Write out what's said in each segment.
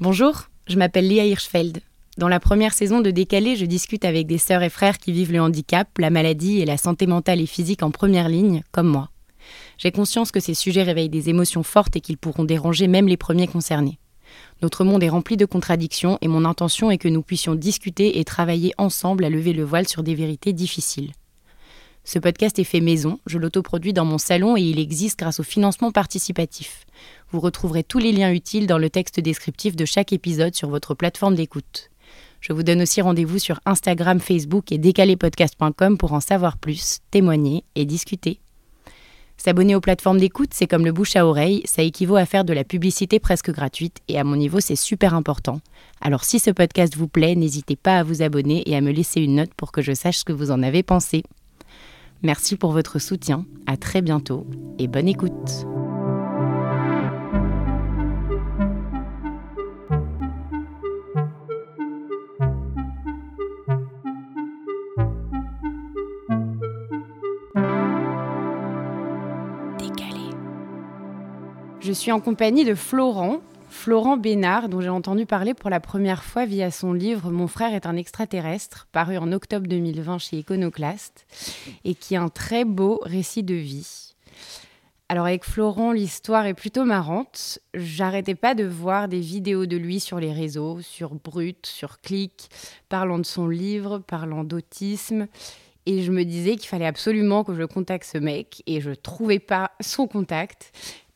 Bonjour, je m'appelle Léa Hirschfeld. Dans la première saison de Décalé, je discute avec des sœurs et frères qui vivent le handicap, la maladie et la santé mentale et physique en première ligne, comme moi. J'ai conscience que ces sujets réveillent des émotions fortes et qu'ils pourront déranger même les premiers concernés. Notre monde est rempli de contradictions et mon intention est que nous puissions discuter et travailler ensemble à lever le voile sur des vérités difficiles. Ce podcast est fait maison, je l'autoproduis dans mon salon et il existe grâce au financement participatif. Vous retrouverez tous les liens utiles dans le texte descriptif de chaque épisode sur votre plateforme d'écoute. Je vous donne aussi rendez-vous sur Instagram, Facebook et décalépodcast.com pour en savoir plus, témoigner et discuter. S'abonner aux plateformes d'écoute, c'est comme le bouche à oreille, ça équivaut à faire de la publicité presque gratuite et à mon niveau, c'est super important. Alors si ce podcast vous plaît, n'hésitez pas à vous abonner et à me laisser une note pour que je sache ce que vous en avez pensé. Merci pour votre soutien, à très bientôt et bonne écoute. Je suis en compagnie de Florent, Florent Bénard, dont j'ai entendu parler pour la première fois via son livre Mon frère est un extraterrestre, paru en octobre 2020 chez Iconoclast, et qui est un très beau récit de vie. Alors avec Florent, l'histoire est plutôt marrante. J'arrêtais pas de voir des vidéos de lui sur les réseaux, sur Brut, sur Click, parlant de son livre, parlant d'autisme. Et je me disais qu'il fallait absolument que je contacte ce mec et je trouvais pas son contact.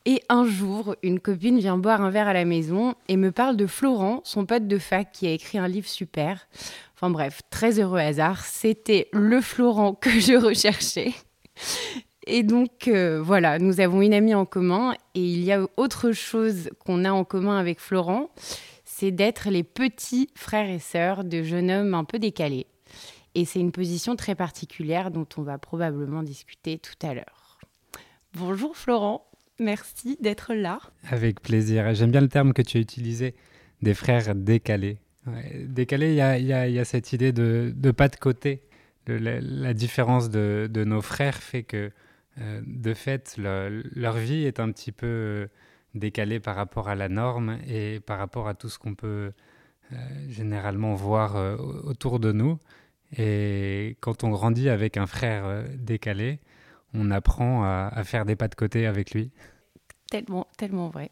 Et un jour, une copine vient boire un verre à la maison et me parle de Florent, son pote de fac qui a écrit un livre super. Enfin bref, très heureux hasard, c'était le Florent que je recherchais. Et donc euh, voilà, nous avons une amie en commun et il y a autre chose qu'on a en commun avec Florent, c'est d'être les petits frères et sœurs de jeunes hommes un peu décalés. Et c'est une position très particulière dont on va probablement discuter tout à l'heure. Bonjour Florent. Merci d'être là. Avec plaisir. J'aime bien le terme que tu as utilisé, des frères décalés. décalés, il y a, cette idée de, pas de côté. la, différence de, nos frères fait que, euh, de fait, leur vie est un petit peu euh, décalée par rapport à la norme et par rapport à tout ce qu'on peut euh, généralement voir autour de nous. Et quand on grandit avec un frère décalé, on apprend à, faire des pas de côté avec lui. Tellement, tellement vrai.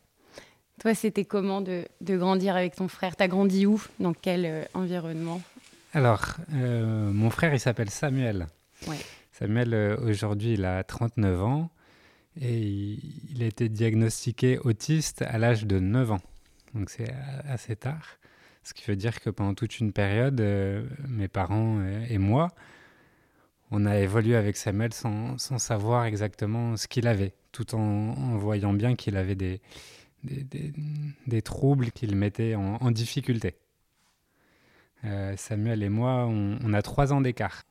Toi, c'était comment de, grandir avec ton frère? T'as grandi où? Dans quel euh, environnement? Alors, euh, mon frère, il s'appelle Samuel. Samuel, euh, aujourd'hui, il a 39 ans et il, a été diagnostiqué autiste à l'âge de 9 ans. Donc, c'est assez tard. Ce qui veut dire que pendant toute une période, mes parents et moi, on a évolué avec Samuel sans, savoir exactement ce qu'il avait, tout en, voyant bien qu'il avait des, des, troubles qui le mettaient en, difficulté. Euh, Samuel et moi, on, a trois ans d'écart.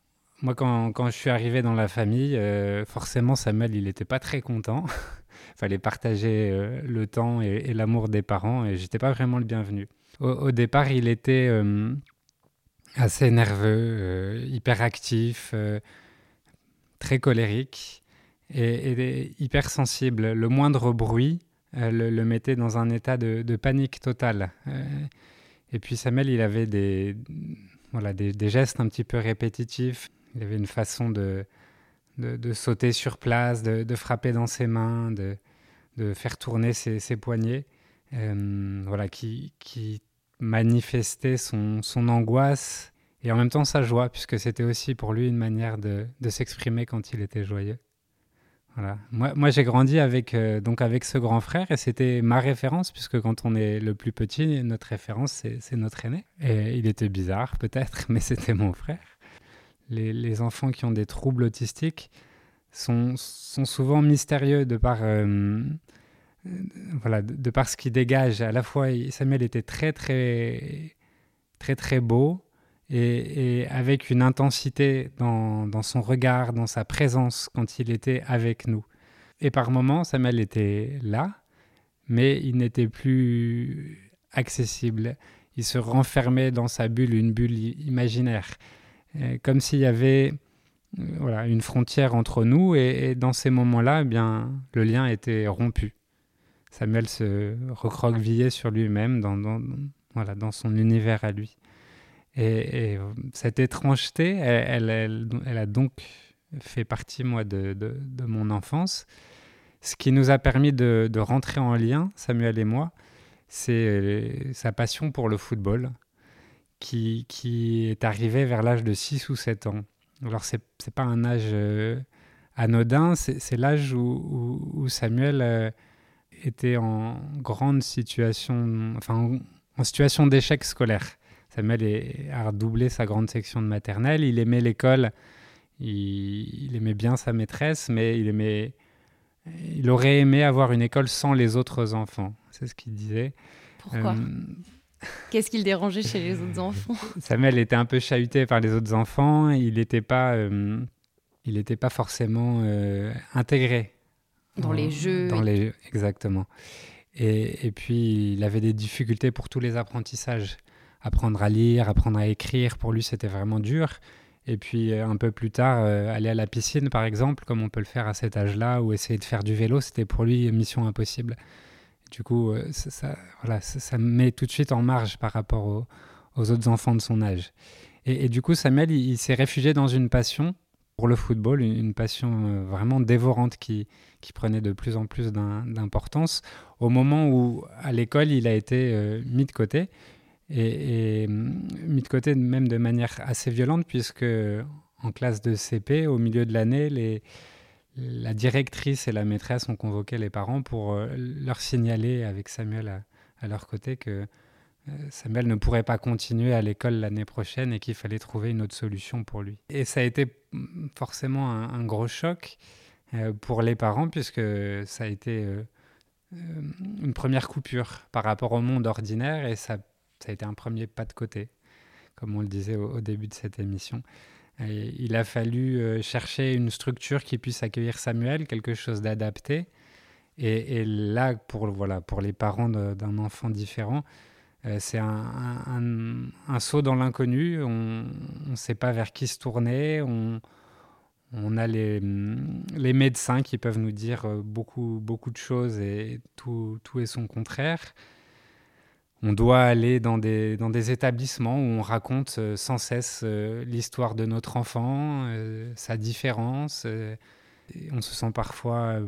Moi, quand, je suis arrivé dans la famille, euh, forcément, Samuel, il n'était pas très content. Fallait partager euh, le temps et, l'amour des parents, et j'étais pas vraiment le bienvenu. Au, départ, il était assez nerveux, euh, hyper actif, euh, très colérique et, hyper sensible. Le moindre bruit euh, le, mettait dans un état de, panique totale. et puis Samuel, il avait des, voilà, des, gestes un petit peu répétitifs. Il avait une façon de, de, sauter sur place, de, frapper dans ses mains, de, faire tourner ses, ses poignets, voilà, qui, qui manifestait son, son, angoisse et en même temps sa joie, puisque c'était aussi pour lui une manière de, de s'exprimer quand il était joyeux. Voilà. Moi, moi j'ai grandi avec, euh, donc avec ce grand frère et c'était ma référence, puisque quand on est le plus petit, notre référence, c'est notre aîné. Et il était bizarre, peut-être, mais c'était mon frère. Les, les, enfants qui ont des troubles autistiques sont, sont souvent mystérieux de par euh, voilà, de, par ce qu'il dégage. À la fois, Samuel était très, très, très, très beau et, avec une intensité dans, son regard, dans sa présence quand il était avec nous. Et par moments, Samuel était là, mais il n'était plus accessible. Il se renfermait dans sa bulle, une bulle imaginaire, euh, comme s'il y avait euh, voilà, une frontière entre nous, et, et dans ces moments-là, eh bien, le lien était rompu. Samuel se recroquevillait sur lui-même dans, voilà, dans son univers à lui. Et, cette étrangeté, elle, elle, a donc fait partie, moi, de, de, mon enfance. Ce qui nous a permis de, de, rentrer en lien, Samuel et moi, c'est euh, sa passion pour le football, qui, qui est arrivée vers l'âge de 6 ou 7 ans. Alors, ce n'est pas un âge euh, anodin, c'est l'âge où, où, Samuel euh, était en grande situation, enfin, en situation d'échec scolaire. Samuel a redoublé sa grande section de maternelle. Il aimait l'école, il, aimait bien sa maîtresse, mais il aimait, il aurait aimé avoir une école sans les autres enfants. C'est ce qu'il disait. Pourquoi? Euh, Qu'est-ce qui le dérangeait chez les autres enfants? Samuel était un peu chahuté par les autres enfants. Il n'était pas, euh, il pas forcément euh, intégré dans, les jeux. Dans les exactement. Et, et, puis il avait des difficultés pour tous les apprentissages apprendre à lire, apprendre à écrire, pour lui c'était vraiment dur. Et puis euh, un peu plus tard, euh, aller à la piscine par exemple, comme on peut le faire à cet âge-là, ou essayer de faire du vélo, c'était pour lui mission impossible. Du coup, euh, ça, voilà, ça, me met tout de suite en marge par rapport aux, autres enfants de son âge. Et, du coup, Samuel, il, s'est réfugié dans une passion pour le football, une, passion vraiment dévorante qui, prenait de plus en plus d'importance, au moment où, à l'école, il a été mis de côté et, hum, mis de côté même de manière assez violente, puisque en classe de CP, au milieu de l'année, la directrice et la maîtresse ont convoqué les parents pour euh, leur signaler avec Samuel à, leur côté que euh, Samuel ne pourrait pas continuer à l'école l'année prochaine et qu'il fallait trouver une autre solution pour lui. Et ça a été hum, forcément un, gros choc euh, pour les parents puisque ça a été une première coupure par rapport au monde ordinaire et ça a été un premier pas de côté, comme on le disait au, début de cette émission. il a fallu euh, chercher une structure qui puisse accueillir Samuel, quelque chose d'adapté. Et, là, pour, voilà, pour les parents d'un enfant différent, euh, c'est un, saut dans l'inconnu. On ne sait pas vers qui se tourner. On, a les, les, médecins qui peuvent nous dire euh, beaucoup, beaucoup de choses et tout, est son contraire on doit aller dans des, dans des établissements où on raconte euh, sans cesse euh, l'histoire de notre enfant, euh, sa différence. on se sent parfois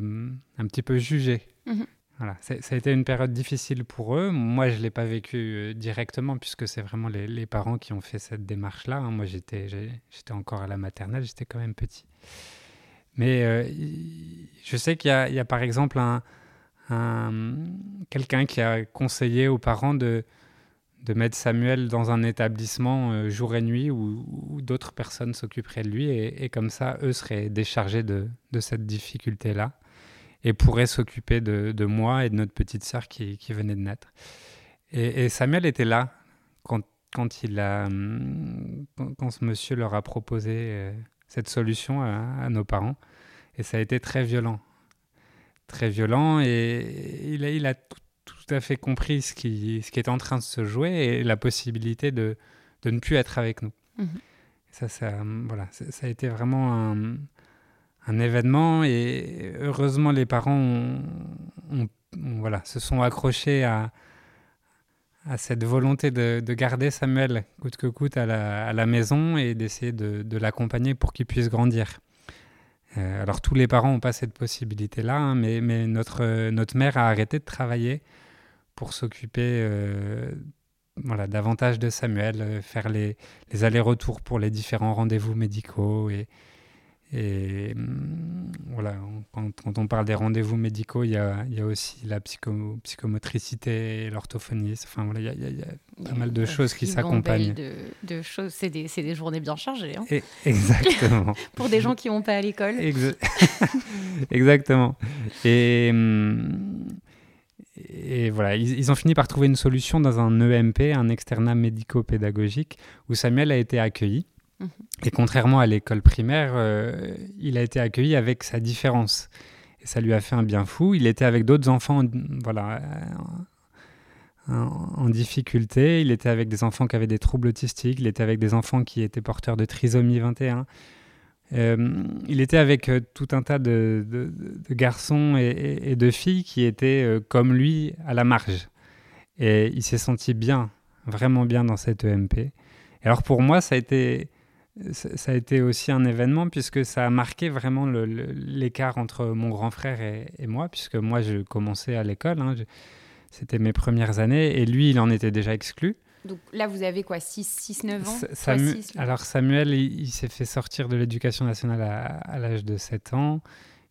un petit peu jugé. Mhm. Voilà. Ça a été une période difficile pour eux. Moi, je ne l'ai pas vécu directement puisque c'est vraiment les, parents qui ont fait cette démarche-là. Hein. Moi, j'étais encore à la maternelle, j'étais quand même petit. Mais je sais qu'il y, a par exemple un, quelqu'un qui a conseillé aux parents de, mettre Samuel dans un établissement euh, jour et nuit où, d'autres personnes s'occuperaient de lui et, comme ça, eux seraient déchargés de cette difficulté-là et pourraient s'occuper de, de, moi et de notre petite sœur qui, qui venait de naître. Et, Samuel était là quand, quand, il a, quand, ce monsieur leur a proposé euh, cette solution à, à nos parents. Et ça a été très violent très violent et il a, il a tout, à fait compris ce qui, ce qui est en train de se jouer et la possibilité de, de ne plus être avec nous. Mhm. Ça, ça, voilà, ça, a été vraiment un, un, événement et heureusement les parents ont, voilà, se sont accrochés à, à cette volonté de, de, garder Samuel coûte que coûte à la, à la maison et d'essayer de, l'accompagner pour qu'il puisse grandir. Euh, alors tous les parents n'ont pas cette possibilité-là, hein, mais, mais notre, euh, notre mère a arrêté de travailler pour s'occuper euh, voilà, davantage de Samuel, faire les, les allers-retours pour les différents rendez-vous médicaux et, et hum, voilà, quand, on parle des rendez-vous médicaux, il y a, y a, aussi la psycho, psychomotricité, l'orthophonie. Enfin, voilà, il y, y, a pas mal de choses qui s'accompagnent. De, de, choses, c'est des, des, journées bien chargées. Hein. exactement. Pour des gens qui vont pas à l'école. exactement. Et, hum, et voilà, ils, ils, ont fini par trouver une solution dans un EMP, un externat médico-pédagogique, où Samuel a été accueilli. Et contrairement à l'école primaire, euh, il a été accueilli avec sa différence. Et ça lui a fait un bien fou. Il était avec d'autres enfants voilà, en, difficulté. Il était avec des enfants qui avaient des troubles autistiques. Il était avec des enfants qui étaient porteurs de trisomie 21. il était avec tout un tas de, garçons et, de filles qui étaient comme lui à la marge. Et il s'est senti bien, vraiment bien dans cette EMP. Et alors pour moi, ça a été ça a été aussi un événement puisque ça a marqué vraiment l'écart entre mon grand frère et, moi, puisque moi je commençais à l'école, hein, c'était mes premières années, et lui il en était déjà exclu. Donc là vous avez quoi, 6-9 ans? Alors Samuel, il, s'est fait sortir de l'éducation nationale à, à l'âge de 7 ans.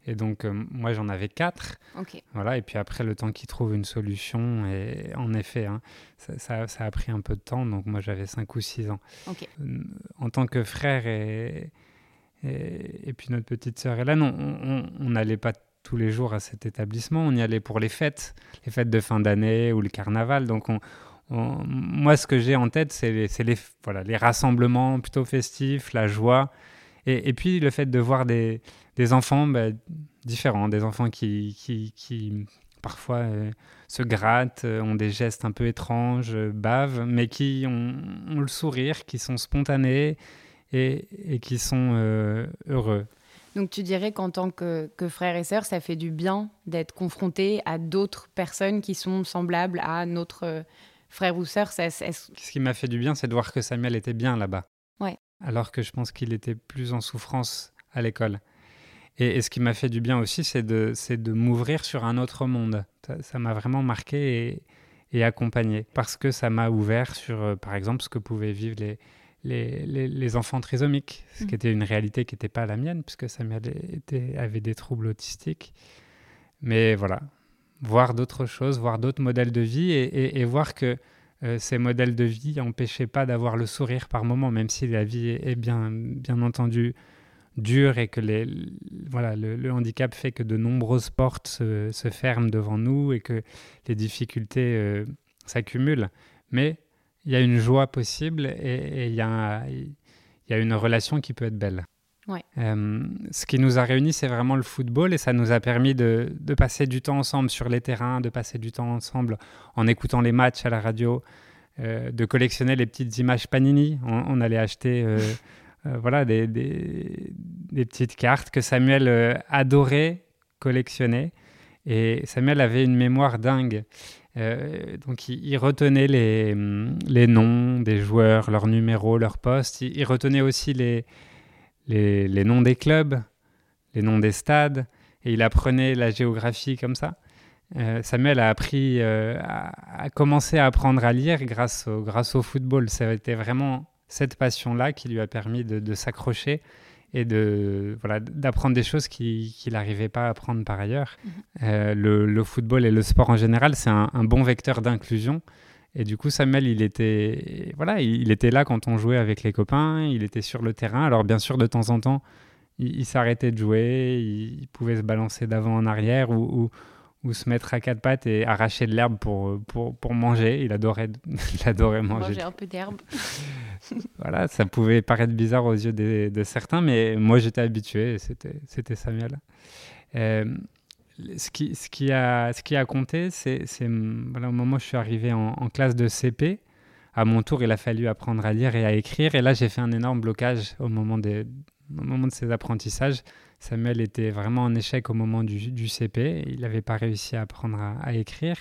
Et donc, euh, moi, j'en avais quatre. Voilà, et puis après, le temps qu'il trouve une solution, et en effet, hein, ça, ça, a pris un peu de temps. Donc, moi, j'avais cinq ou six ans. Euh, en tant que frère et, et, puis notre petite sœur Hélène, on n'allait pas tous les jours à cet établissement. On y allait pour les fêtes, les fêtes de fin d'année ou le carnaval. Donc, on, moi, ce que j'ai en tête, c'est les, les, voilà, les rassemblements plutôt festifs, la joie. Et, et, puis le fait de voir des, des enfants bah, différents, des enfants qui, qui, qui parfois euh, se grattent, euh, ont des gestes un peu étranges, euh, bavent, mais qui ont, le sourire, qui sont spontanés et, et qui sont heureux. Donc tu dirais qu'en tant que, que frère et sœur, ça fait du bien d'être confronté à d'autres personnes qui sont semblables à notre frère ou sœur. Ce qui m'a fait du bien, c'est de voir que Samuel était bien là-bas. Alors que je pense qu'il était plus en souffrance à l'école. Et, ce qui m'a fait du bien aussi, c'est de, de m'ouvrir sur un autre monde. Ça m'a vraiment marqué et, et, accompagné parce que ça m'a ouvert sur, euh, par exemple, ce que pouvaient vivre les, les, les, enfants trisomiques, ce qui mmh. était une réalité qui n'était pas la mienne, puisque Samuel était, avait des troubles autistiques. Mais voilà, voir d'autres choses, voir d'autres modèles de vie et, et voir que euh, ces modèles de vie n'empêchaient pas d'avoir le sourire par moment, même si la vie est, bien, bien entendu dur et que les, voilà, le, handicap fait que de nombreuses portes se, ferment devant nous et que les difficultés euh, s'accumulent. Mais il y a une joie possible et il y a une relation qui peut être belle. Euh, ce qui nous a réunis, c'est vraiment le football et ça nous a permis de, de, passer du temps ensemble sur les terrains, de passer du temps ensemble en écoutant les matchs à la radio, euh, de collectionner les petites images Panini. On, allait acheter Euh, voilà, des, des, petites cartes que Samuel adorait collectionner. Et Samuel avait une mémoire dingue. Euh, donc il, retenait les, les, noms des joueurs, leurs numéros, leurs postes. Il, retenait aussi les, les, les, noms des clubs, les noms des stades. Et il apprenait la géographie comme ça. Samuel a appris, à, a, commencé à apprendre à lire grâce au, grâce au football. Ça a été vraiment cette passion-là qui lui a permis de, s'accrocher et de voilà d'apprendre des choses qu'il n'arrivait pas à apprendre par ailleurs. Mhm. Euh, le, football et le sport en général, c'est un, bon vecteur d'inclusion. Et du coup, Samuel, il était voilà, il, était là quand on jouait avec les copains, il était sur le terrain. Alors bien sûr, de temps en temps, il, s'arrêtait de jouer, il, pouvait se balancer d'avant en arrière ou, ou se mettre à quatre pattes et arracher de l'herbe pour, pour, pour, manger. Il adorait, il adorait manger. Manger un peu d'herbe. voilà, ça pouvait paraître bizarre aux yeux de certains, mais moi j'étais habitué, c'était, c'était Samuel. Euh, ce, qui, a, compté, c'est, au moment où je suis arrivé en, classe de CP, à mon tour, il a fallu apprendre à lire et à écrire. Et là, j'ai fait un énorme blocage au moment, de ces apprentissages Samuel était vraiment en échec au moment du, CP. Il n'avait pas réussi à apprendre à, écrire.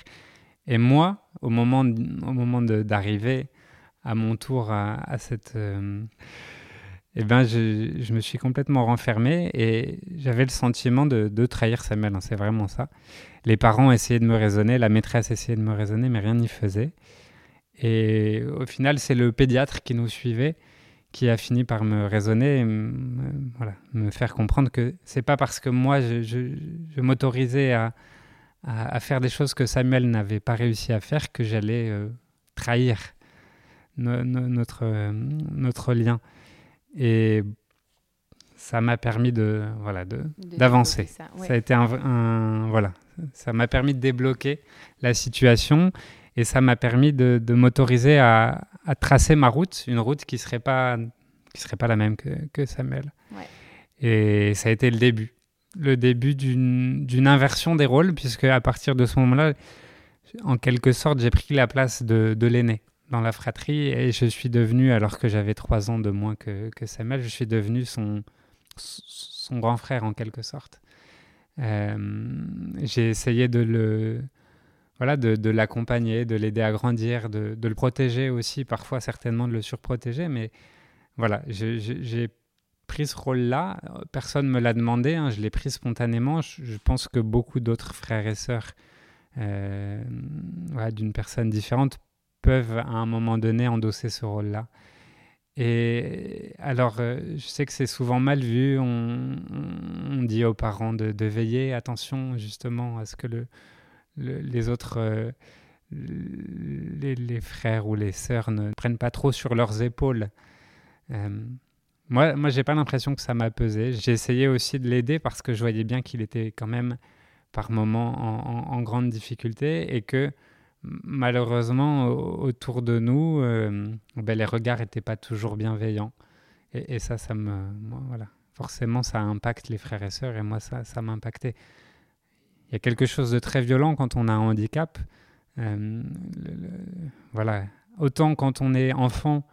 Et moi, au moment, au moment d'arriver à mon tour à, cette... Euh, eh ben, je, me suis complètement renfermé et j'avais le sentiment de, trahir Samuel. Hein, c'est vraiment ça. Les parents essayaient de me raisonner, la maîtresse essayait de me raisonner, mais rien n'y faisait. Et au final, c'est le pédiatre qui nous suivait qui a fini par me raisonner, me, voilà, me faire comprendre que c'est pas parce que moi je, m'autorisais à, faire des choses que Samuel n'avait pas réussi à faire que j'allais euh, trahir euh, notre lien. Et ça m'a permis de voilà de d'avancer. Ça, ça, a été un, un voilà, ça m'a permis de débloquer la situation et ça m'a permis de, de m'autoriser à, à, tracer ma route, une route qui ne serait, pas, qui serait pas la même que, que Samuel. Et ça a été le début. Le début d'une inversion des rôles, puisque à partir de ce moment-là, en quelque sorte, j'ai pris la place de, de l'aîné dans la fratrie et je suis devenu, alors que j'avais trois ans de moins que, que, Samuel, je suis devenu son, grand frère en quelque sorte. j'ai essayé de le voilà, de, l'accompagner, de l'aider à grandir, de, le protéger aussi, parfois certainement de le surprotéger. Mais voilà, j'ai pris ce rôle-là. Personne ne me l'a demandé, hein, je l'ai pris spontanément. Je, pense que beaucoup d'autres frères et sœurs euh, d'une personne différente peuvent à un moment donné endosser ce rôle-là. Et alors, euh, je sais que c'est souvent mal vu. On, dit aux parents de, veiller, attention justement à ce que le, les autres, euh, les, frères ou les sœurs ne prennent pas trop sur leurs épaules. Euh, moi, moi j'ai pas l'impression que ça m'a pesé. J'ai essayé aussi de l'aider parce que je voyais bien qu'il était quand même par moments en, grande difficulté et que malheureusement autour de nous, euh, ben, les regards n'étaient pas toujours bienveillants. Et, ça, ça me, voilà, forcément, ça impacte les frères et sœurs et moi, ça, ça m'a impacté il y a quelque chose de très violent quand on a un handicap. Euh, voilà. Autant quand on est enfant,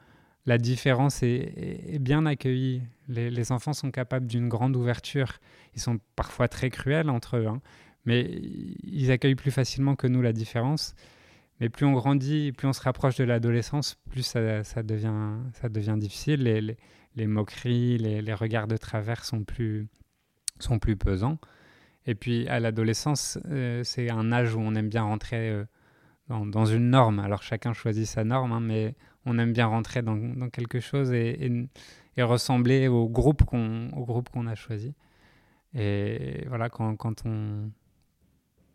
la différence est, bien accueillie. Les, enfants sont capables d'une grande ouverture. Ils sont parfois très cruels entre eux, hein. mais ils accueillent plus facilement que nous la différence. Mais plus on grandit, plus on se rapproche de l'adolescence, plus ça, devient, difficile. Les, moqueries, les, regards de travers sont plus, pesants. Et puis à l'adolescence, euh, c'est un âge où on aime bien rentrer euh, dans, une norme. Alors chacun choisit sa norme, hein, mais on aime bien rentrer dans, quelque chose et, ressembler au groupe qu'on a choisi. Et voilà, quand on,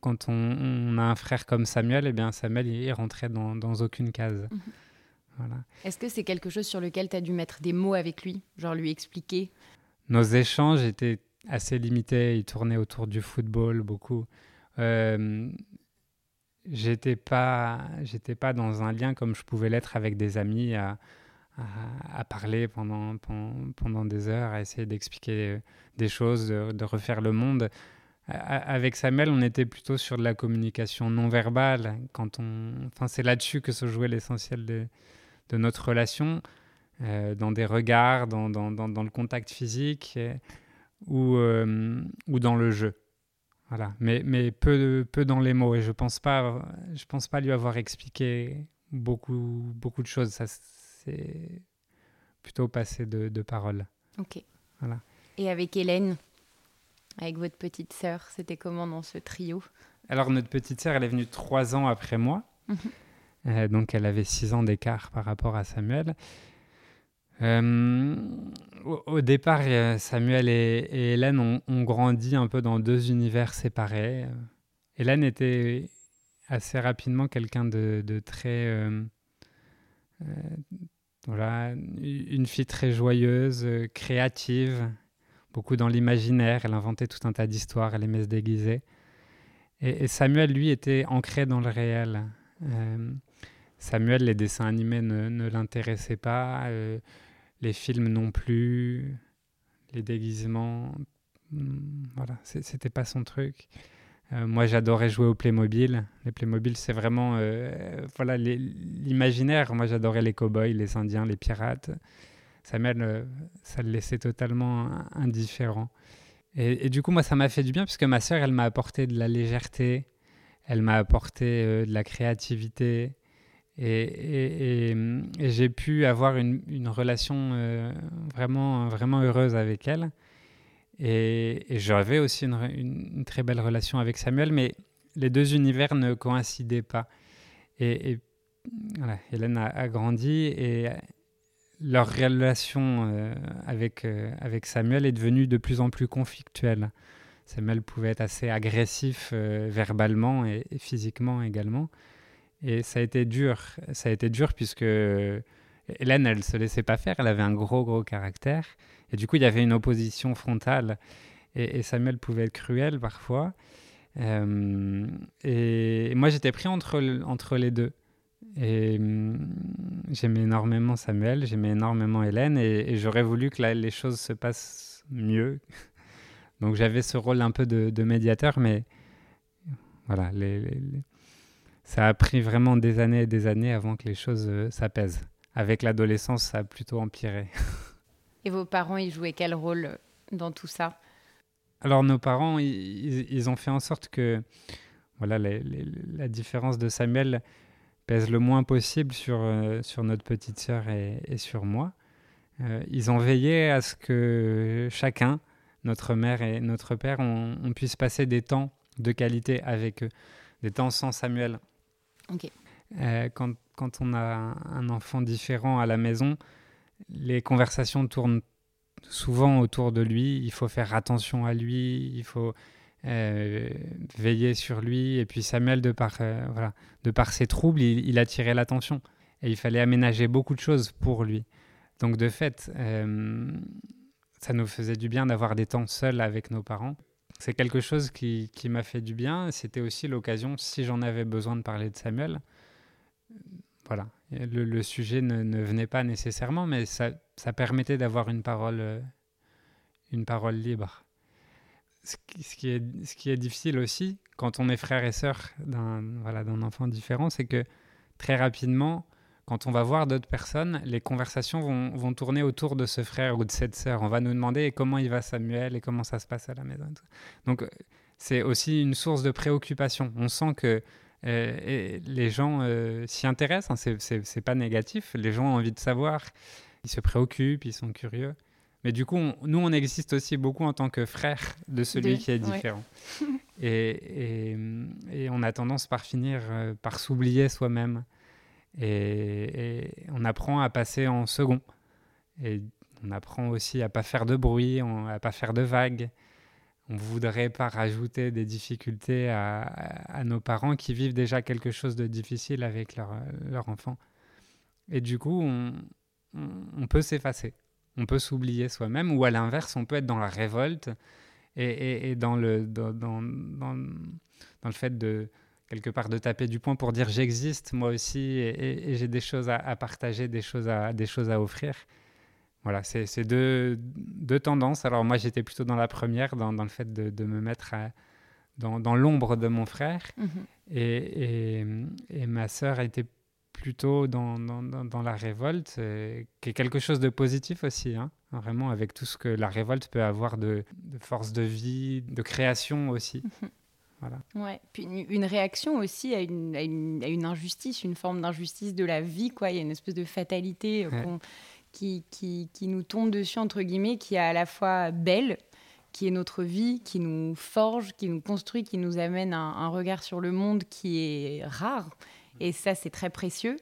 quand on, a un frère comme Samuel, eh bien Samuel, il rentrait dans, dans aucune case. Mhm. Voilà. Est-ce que c'est quelque chose sur lequel tu as dû mettre des mots avec lui, genre lui expliquer? Nos échanges étaient assez limité. Il tournait autour du football beaucoup. Euh, j'étais pas, j'étais pas dans un lien comme je pouvais l'être avec des amis à, à, parler pendant, pendant, des heures, à essayer d'expliquer des choses, de, refaire le monde. Avec Samuel, on était plutôt sur de la communication non verbale. Quand on, enfin, c'est là-dessus que se jouait l'essentiel de, de, notre relation, euh, dans des regards, dans, dans, dans, le contact physique ou, euh, ou dans le jeu. Voilà. Mais, mais peu, peu dans les mots. Et je ne pense, pas, je pense pas lui avoir expliqué beaucoup, beaucoup de choses. Ça, c'est plutôt passé de, de paroles. Ok. Voilà. Et avec Hélène, avec votre petite sœur, c'était comment dans ce trio? Alors, notre petite sœur, elle est venue trois ans après moi. Mhm. Euh, donc, elle avait six ans d'écart par rapport à Samuel. Euh, au, départ, Samuel et, Hélène ont, grandi un peu dans deux univers séparés. Hélène était assez rapidement quelqu'un de, très... Euh, euh, voilà, une fille très joyeuse, créative, beaucoup dans l'imaginaire. Elle inventait tout un tas d'histoires, elle aimait se déguiser. Et, Samuel, lui, était ancré dans le réel. Samuel, les dessins animés ne, l'intéressaient pas les films non plus, les déguisements, hmm, voilà, c'était pas son truc. Euh, moi, j'adorais jouer au Playmobil. Les Playmobil, c'est vraiment euh, voilà l'imaginaire. Moi, j'adorais les cowboys, les Indiens, les pirates. Samuel, euh, ça le laissait totalement indifférent. Et, du coup, moi, ça m'a fait du bien puisque ma sœur, elle m'a apporté de la légèreté, elle m'a apporté de la créativité, et, j'ai pu avoir une, relation euh, vraiment, vraiment heureuse avec elle. Et, j'avais aussi une, très belle relation avec Samuel, mais les deux univers ne coïncidaient pas. Et, voilà, Hélène a, grandi et leur relation euh, avec, euh, avec Samuel est devenue de plus en plus conflictuelle. Samuel pouvait être assez agressif verbalement et, physiquement également. Et ça a été dur. Ça a été dur puisque Hélène, elle se laissait pas faire. Elle avait un gros, gros caractère. Et du coup, il y avait une opposition frontale. Et, Samuel pouvait être cruel parfois. Euh, et moi, j'étais pris entre, entre les deux. Et hum, j'aimais énormément Samuel, j'aimais énormément Hélène. Et, j'aurais voulu que les choses se passent mieux. Donc j'avais ce rôle un peu de, médiateur, mais voilà, les, ça a pris vraiment des années et des années avant que les choses euh, s'apaisent. Avec l'adolescence, ça a plutôt empiré. et vos parents, ils jouaient quel rôle dans tout ça? Alors nos parents, ils, ont fait en sorte que voilà, la différence de Samuel pèse le moins possible sur, euh, sur notre petite sœur et, sur moi. Euh, ils ont veillé à ce que chacun, notre mère et notre père, on, puisse passer des temps de qualité avec eux, des temps sans Samuel. Euh, quand, quand, on a un enfant différent à la maison, les conversations tournent souvent autour de lui. Il faut faire attention à lui, il faut euh, veiller sur lui. Et puis Samuel, de par, euh, voilà, de par ses troubles, il, attirait l'attention. Et il fallait aménager beaucoup de choses pour lui. Donc de fait, euh, ça nous faisait du bien d'avoir des temps seuls avec nos parents. C'est quelque chose qui, qui m'a fait du bien. C'était aussi l'occasion, si j'en avais besoin de parler de Samuel, voilà, le, sujet ne, ne, venait pas nécessairement, mais ça, ça permettait d'avoir une parole, une parole libre ce qui, est, difficile aussi quand on est frère et sœur d'un enfant différent, c'est que très rapidement, quand on va voir d'autres personnes, les conversations vont, vont, tourner autour de ce frère ou de cette sœur. On va nous demander comment il va Samuel et comment ça se passe à la maison. Donc c'est aussi une source de préoccupation. On sent que euh, les gens euh, s'y intéressent, hein, c'est pas négatif, les gens ont envie de savoir, ils se préoccupent, ils sont curieux. Mais du coup, nous, on existe aussi beaucoup en tant que frère de celui qui est différent. et, et, on a tendance par finir euh, par s'oublier soi-même. Et, on apprend à passer en second. Et on apprend aussi à pas faire de bruit, à pas faire de vagues. On voudrait pas rajouter des difficultés à, à, nos parents qui vivent déjà quelque chose de difficile avec leur, leur enfant. Et du coup, on, on peut s'effacer on peut s'oublier soi-même, ou à l'inverse, on peut être dans la révolte et, dans, le, dans, dans, dans, le fait de, quelque part, de taper du poing pour dire j'existe moi aussi et, j'ai des choses à, partager, des choses à, des choses à offrir. Voilà, c'est deux, deux, tendances. Alors moi, j'étais plutôt dans la première, dans, le fait de, de me mettre dans, l'ombre de mon frère. Mm-hmm. Et, et, ma sœur a été plutôt dans, dans, dans la révolte, euh, qui est quelque chose de positif aussi, hein, vraiment avec tout ce que la révolte peut avoir de, de force de vie, de création aussi. Voilà. Ouais, puis une, réaction aussi à une, à une, à une injustice, une forme d'injustice de la vie, quoi. Il y a une espèce de fatalité euh, qui, qui, qui, nous tombe dessus, entre guillemets, qui est à la fois belle, qui est notre vie, qui nous forge, qui nous construit, qui nous amène un, un regard sur le monde qui est rare et ça, c'est très précieux.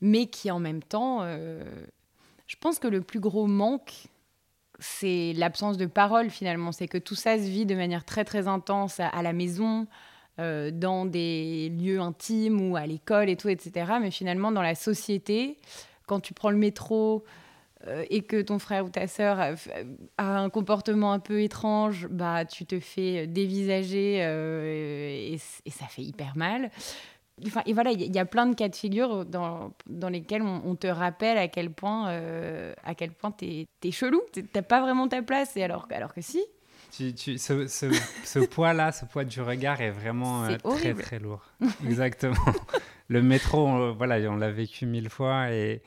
Mais qui, en même temps, euh, je pense que le plus gros manque, c'est l'absence de parole, finalement. C'est que tout ça se vit de manière très, très intense à, la maison, euh, dans des lieux intimes ou à l'école et tout, etc. Mais finalement, dans la société, quand tu prends le métro, euh, et que ton frère ou ta sœur a, un comportement un peu étrange, bah tu te fais dévisager et, et, ça fait hyper mal et voilà, il y, a plein de cas de figure dans, dans lesquels on, te rappelle à quel point, euh, à quel point t'es es chelou, t'as pas vraiment ta place, et alors, alors que si. Tu, tu, ce, ce, ce poids-là, ce poids du regard est vraiment euh, très très lourd. Exactement. Le métro, on, voilà, on l'a vécu mille fois, et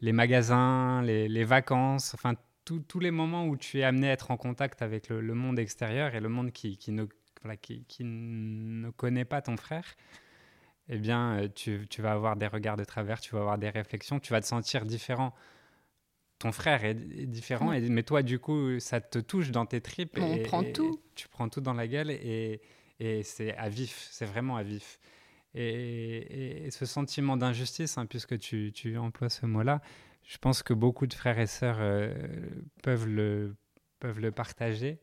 les magasins, les, les vacances, enfin tous les moments où tu es amené à être en contact avec le, le monde extérieur et le monde qui, qui ne, voilà, qui, qui ne connaît pas ton frère eh bien, euh, tu, tu, vas avoir des regards de travers, tu vas avoir des réflexions, tu vas te sentir différent. Ton frère est, différent, et, mais toi, du coup, ça te touche dans tes tripes. On prend tout. tu prends tout dans la gueule, et, et c'est à vif, c'est vraiment à vif. Et, ce sentiment d'injustice, hein, puisque tu, tu, emploies ce mot-là, je pense que beaucoup de frères et sœurs euh, peuvent, le, peuvent le partager.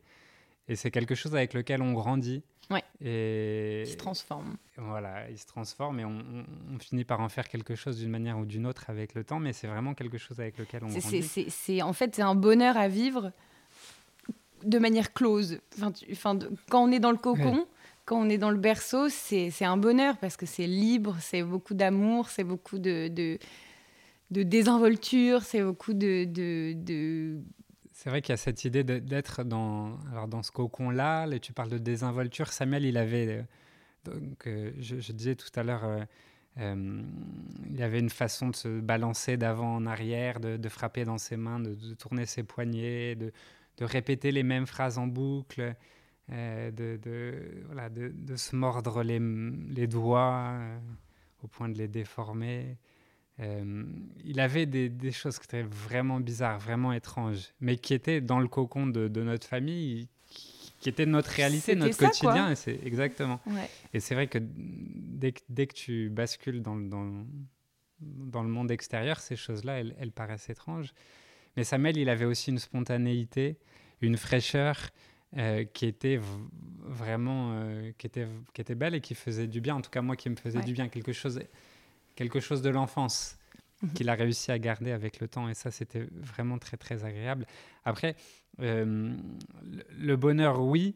Et c'est quelque chose avec lequel on grandit. Ouais. Et il se transforme. Voilà, il se transforme et on, finit par en faire quelque chose d'une manière ou d'une autre avec le temps, mais c'est vraiment quelque chose avec lequel on. C'est en fait c'est un bonheur à vivre de manière close. Enfin, enfin quand on est dans le cocon. Quand on est dans le berceau, c'est un bonheur parce que c'est libre, c'est beaucoup d'amour, c'est beaucoup de, de, de désinvolture, c'est beaucoup de, de c'est vrai qu'il y a cette idée d'être dans, alors dans ce cocon-là. Et tu parles de désinvolture. Samuel, il avait, euh, donc, euh, je, disais tout à l'heure, euh, il avait une façon de se balancer d'avant en arrière, de, frapper dans ses mains, de, tourner ses poignets, de, répéter les mêmes phrases en boucle, euh, de, se mordre les, les doigts au point de les déformer. Euh, il avait des, des, choses qui étaient vraiment bizarres, vraiment étranges, mais qui étaient dans le cocon de, notre famille, qui, étaient notre réalité, notre quotidien. c'est exactement. Et c'est vrai que dès, que dès, que tu bascules dans, dans, dans le monde extérieur, ces choses-là, elles, elles, paraissent étranges. Mais Samuel, il avait aussi une spontanéité, une fraîcheur, euh, qui était vraiment euh, qui, était, qui était belle et qui faisait du bien, en tout cas moi qui me faisait du bien, quelque chose, quelque chose de l'enfance mhm. qu'il a réussi à garder avec le temps et ça c'était vraiment très très agréable. Après, euh, le bonheur oui,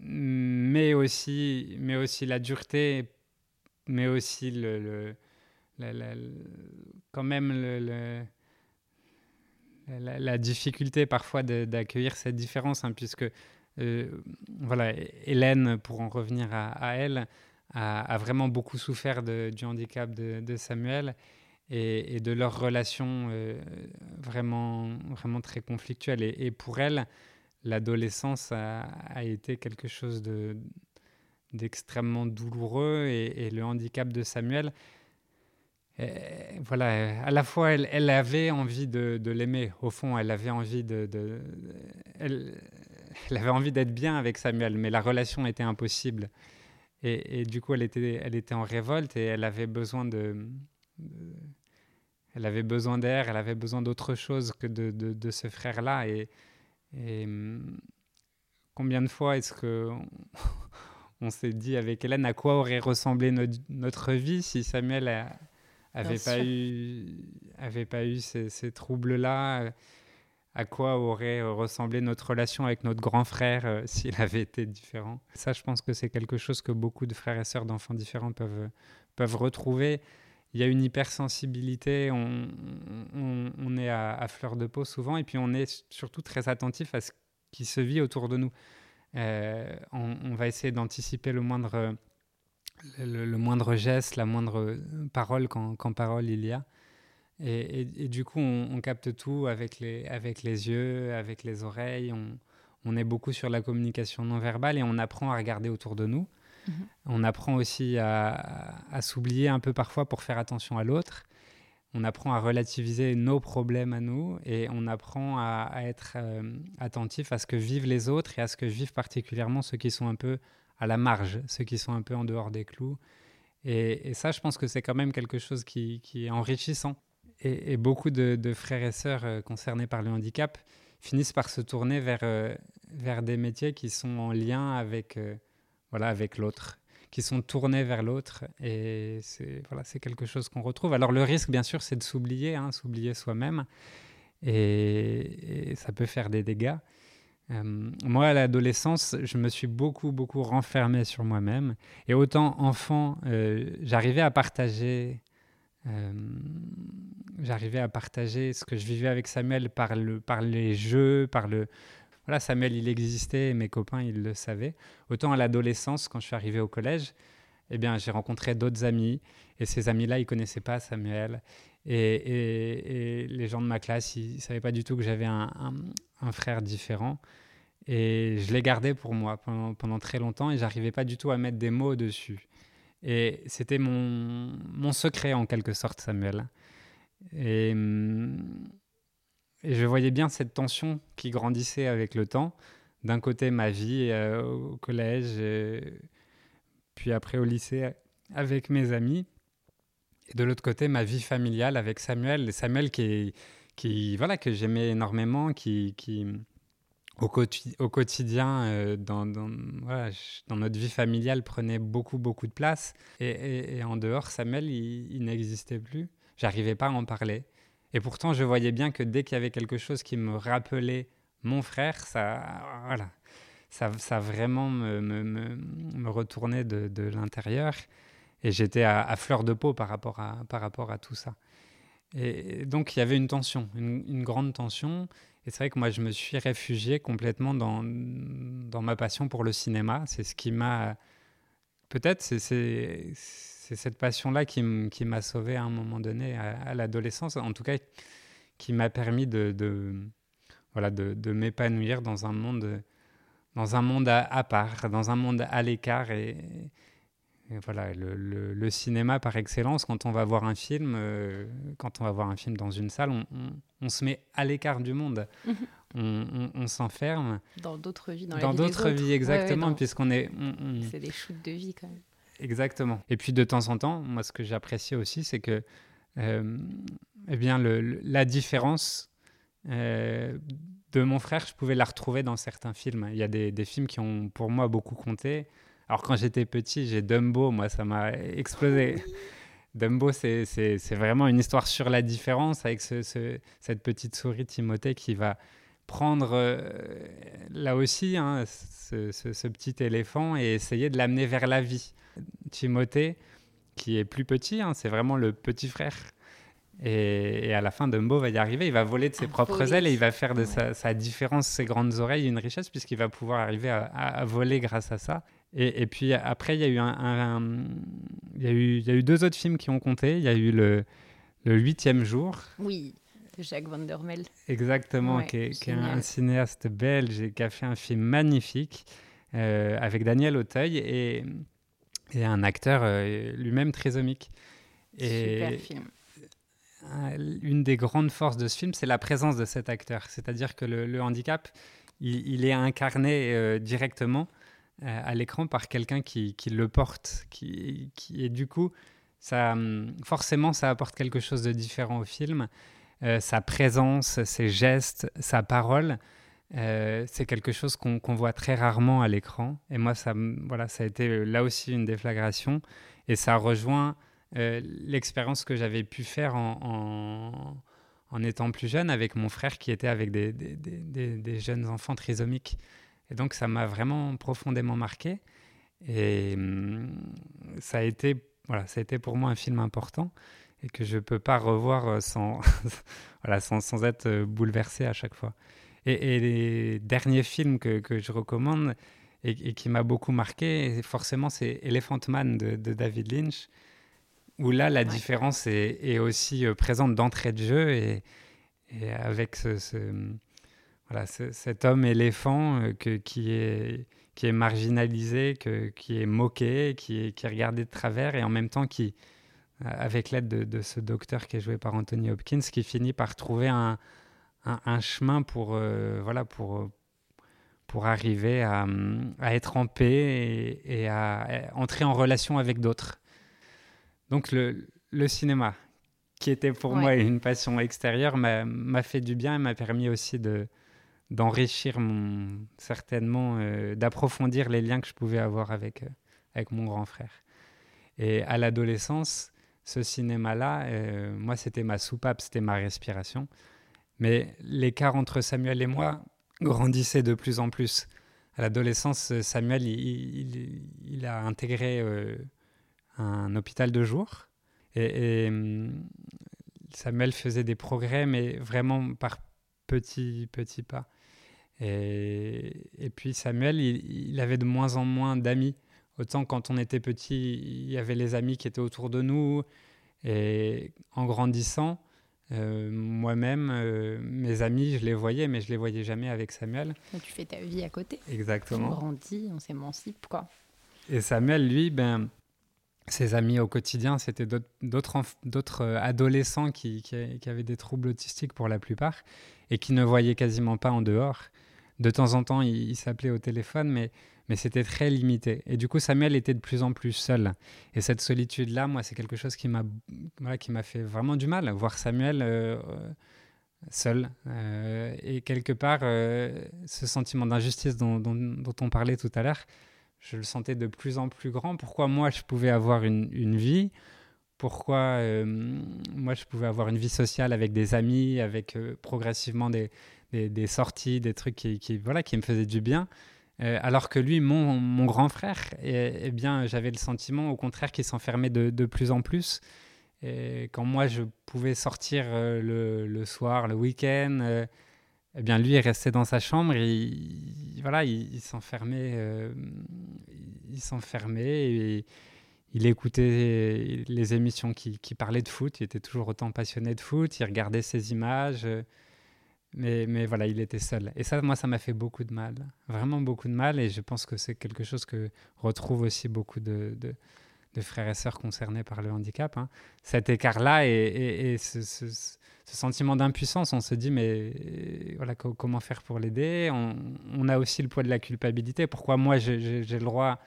mais, aussi, mais aussi la dureté, mais aussi le, le, quand même le la, difficulté parfois d'accueillir cette différence, hein, puisque euh, voilà, Hélène, pour en revenir à, elle, a, vraiment beaucoup souffert du handicap de, Samuel et, de leur relation euh, vraiment, vraiment très conflictuelle. Et, pour elle, l'adolescence a, été quelque chose d'extrêmement douloureux et, le handicap de Samuel euh, voilà, à la fois elle, avait envie de, l'aimer. Au fond, elle avait envie de, elle, avait envie d'être bien avec Samuel, mais la relation était impossible. Et, et, du coup, elle était, elle était en révolte et elle avait besoin de, elle avait besoin d'air, elle avait besoin d'autre chose que de, de ce frère-là. Et, et, combien de fois est-ce que on, s'est dit avec Hélène à quoi aurait ressemblé notre, notre vie si Samuel a, avait pas, eu, avait pas eu ces, troubles-là, à quoi aurait ressemblé notre relation avec notre grand frère euh, s'il avait été différent. Ça, je pense que c'est quelque chose que beaucoup de frères et sœurs d'enfants différents peuvent, peuvent retrouver. Il y a une hypersensibilité, on, on, est à, fleur de peau souvent, et puis on est surtout très attentif à ce qui se vit autour de nous. Euh, on, va essayer d'anticiper le moindre le, moindre geste, la moindre parole quand, parole il y a. Et, du coup, on, capte tout avec les, avec les yeux, avec les oreilles. On, on, est beaucoup sur la communication non verbale et on apprend à regarder autour de nous. Mhm. On apprend aussi à, à s'oublier un peu parfois pour faire attention à l'autre. On apprend à relativiser nos problèmes à nous et on apprend à, être euh, attentif à ce que vivent les autres et à ce que vivent particulièrement ceux qui sont un peu à la marge, ceux qui sont un peu en dehors des clous. Et, ça, je pense que c'est quand même quelque chose qui, est enrichissant. Et, beaucoup de, frères et sœurs euh, concernés par le handicap finissent par se tourner vers, euh, vers des métiers qui sont en lien avec, euh, voilà, avec l'autre, qui sont tournés vers l'autre. Et c'est voilà, quelque chose qu'on retrouve. Alors le risque, bien sûr, c'est de s'oublier, hein, s'oublier soi-même. et, ça peut faire des dégâts. Moi, à l'adolescence, je me suis beaucoup, beaucoup renfermé sur moi-même. Et autant enfant, j'arrivais à partager, euh, j'arrivais à partager ce que je vivais avec Samuel par, le, par les jeux, par le. Voilà, Samuel, il existait, mes copains, ils le savaient. Autant à l'adolescence, quand je suis arrivé au collège, eh bien, j'ai rencontré d'autres amis, et ces amis-là, ils connaissaient pas Samuel. Et, les gens de ma classe, ils ne savaient pas du tout que j'avais un, frère différent. Et je l'ai gardé pour moi pendant, pendant très longtemps et j'arrivais pas du tout à mettre des mots dessus. Et c'était mon, mon secret en quelque sorte, Samuel. Et, je voyais bien cette tension qui grandissait avec le temps. D'un côté, ma vie euh, au collège, puis après au lycée avec mes amis. Et de l'autre côté, ma vie familiale avec Samuel. Samuel qui, qui voilà, que j'aimais énormément, qui au, quotidien, euh, dans, notre vie familiale, prenait beaucoup, beaucoup de place. Et, en dehors, Samuel, il, il n'existait plus. J'arrivais pas à en parler. Et pourtant, je voyais bien que dès qu'il y avait quelque chose qui me rappelait mon frère, ça, voilà, ça, ça vraiment me, me, me, retournait de, de l'intérieur. Et j'étais à, fleur de peau par rapport à, par rapport à tout ça. Et donc il y avait une tension, une, grande tension. Et c'est vrai que moi je me suis réfugié complètement dans, dans ma passion pour le cinéma. C'est ce qui m'a... Peut-être c'est, c'est, cette passion-là qui, m'a sauvé à un moment donné à, l'adolescence, en tout cas qui m'a permis de, de voilà, de, m'épanouir dans un monde, dans un monde à, part, dans un monde à l'écart. Et, voilà, le, cinéma par excellence, quand on va voir un film, euh, quand on va voir un film dans une salle, on, se met à l'écart du monde. On, s'enferme. Dans d'autres vies, dans, d'autres vies, exactement, puisqu'on est. C'est des shoots de vie quand même. Exactement. Et puis de temps en temps, moi, ce que j'apprécie aussi, c'est que, euh, eh bien, le, la différence euh, de mon frère, je pouvais la retrouver dans certains films. Il y a des, des films qui ont, pour moi, beaucoup compté. Alors, quand j'étais petit, j'ai Dumbo, moi, ça m'a explosé. Dumbo, c'est vraiment une histoire sur la différence avec ce, cette petite souris Timothée qui va prendre euh, là aussi hein, ce, ce, petit éléphant et essayer de l'amener vers la vie. Timothée, qui est plus petit, hein, c'est vraiment le petit frère. Et, à la fin, Dumbo va y arriver, il va voler de ses propres ailes et il va faire de sa, différence, ses grandes oreilles, une richesse, puisqu'il va pouvoir arriver à, voler grâce à ça. Et, puis après, il y, a eu un, il, y a eu, il y a eu deux autres films qui ont compté. Il y a eu le, le huitième jour. Oui, Jacques Van der Exactement, qui, est, un cinéaste belge qui a fait un film magnifique euh, avec Daniel Auteuil. Et et un acteur euh, lui-même trisomique. Et Super film. Une des grandes forces de ce film, c'est la présence de cet acteur. C'est-à-dire que le, handicap, il, est incarné euh, directement à l'écran par quelqu'un qui, le porte. Qui, et du coup, ça, hum, forcément, ça apporte quelque chose de différent au film. sa présence, ses gestes, sa parole. Euh, c'est quelque chose qu'on voit très rarement à l'écran. Et moi, ça, voilà, ça a été euh, là aussi une déflagration. Et ça rejoint euh, l'expérience que j'avais pu faire en, en, étant plus jeune avec mon frère qui était avec des, des jeunes enfants trisomiques. Et donc, ça m'a vraiment profondément marqué. Et hum, ça, a été, voilà, ça a été pour moi un film important et que je ne peux pas revoir sans, voilà, sans, sans être bouleversé à chaque fois. Et, les derniers films que, que je recommande et, qui m'a beaucoup marqué, forcément, c'est Elephant Man de, David Lynch, où là, la différence est, est, aussi euh, présente d'entrée de jeu et, et avec ce, voilà, cet homme éléphant euh, que, qui, est, qui est marginalisé, que, qui est moqué, qui est, qui est regardé de travers et en même temps qui, avec l'aide de, de, ce docteur qui est joué par Anthony Hopkins, qui finit par trouver un, un, chemin pour, euh, voilà, pour, pour arriver à, à, être en paix et, à, entrer en relation avec d'autres. Donc le, le, cinéma, qui était pour moi une passion extérieure, m'a fait du bien et m'a permis aussi de d'enrichir mon certainement euh, d'approfondir les liens que je pouvais avoir avec euh, avec mon grand frère et à l'adolescence ce cinéma là moi c'était ma soupape c'était ma respiration mais l'écart entre Samuel et moi grandissait de plus en plus. À l'adolescence, Samuel, il, a intégré euh, un hôpital de jour. Et, hum, Samuel faisait des progrès, mais vraiment par petits, petits pas. Et, et puis Samuel, il, avait de moins en moins d'amis. Autant quand on était petit, il y avait les amis qui étaient autour de nous. Et en grandissant, euh, moi-même, euh, mes amis, je les voyais, mais je les voyais jamais avec Samuel. tu fais ta vie à côté. Exactement. On grandit, on s'émancipe, quoi. Et Samuel, lui, ben, ses amis au quotidien, c'était d'autres euh, adolescents qui, qui, avaient des troubles autistiques pour la plupart et qui ne voyaient quasiment pas en dehors. De temps en temps, il s'appelaient au téléphone, mais mais c'était très limité. Et du coup, Samuel était de plus en plus seul. Et cette solitude-là, moi, c'est quelque chose qui m'a voilà, qui m'a fait vraiment du mal, voir Samuel euh, seul. Euh, et quelque part, euh, ce sentiment d'injustice dont, dont, on parlait tout à l'heure, je le sentais de plus en plus grand. Pourquoi moi, je pouvais avoir une, une vie? Pourquoi moi je pouvais avoir une vie sociale avec des amis, avec progressivement des, des, sorties, des trucs qui, voilà, qui me faisaient du bien. Euh, alors que lui, mon, mon grand frère, eh, eh bien, j'avais le sentiment, au contraire, qu'il s'enfermait de, de, plus en plus. Et quand moi, je pouvais sortir euh, le, le, soir, le week-end, euh, eh bien, lui, il restait dans sa chambre. Et il, voilà, il, s'enfermait, il s'enfermait il écoutait les émissions qui, qui, parlaient de foot. Il était toujours autant passionné de foot. Il regardait ses images. Mais, mais voilà, il était seul. Et ça, moi, ça m'a fait beaucoup de mal. Vraiment beaucoup de mal. Et je pense que c'est quelque chose que retrouve aussi beaucoup de, de, frères et sœurs concernés par le handicap. Hein. Cet écart-là et, et, ce, sentiment d'impuissance, on se dit, mais voilà, comment faire pour l'aider? On, on, a aussi le poids de la culpabilité. Pourquoi moi, j'ai le droit,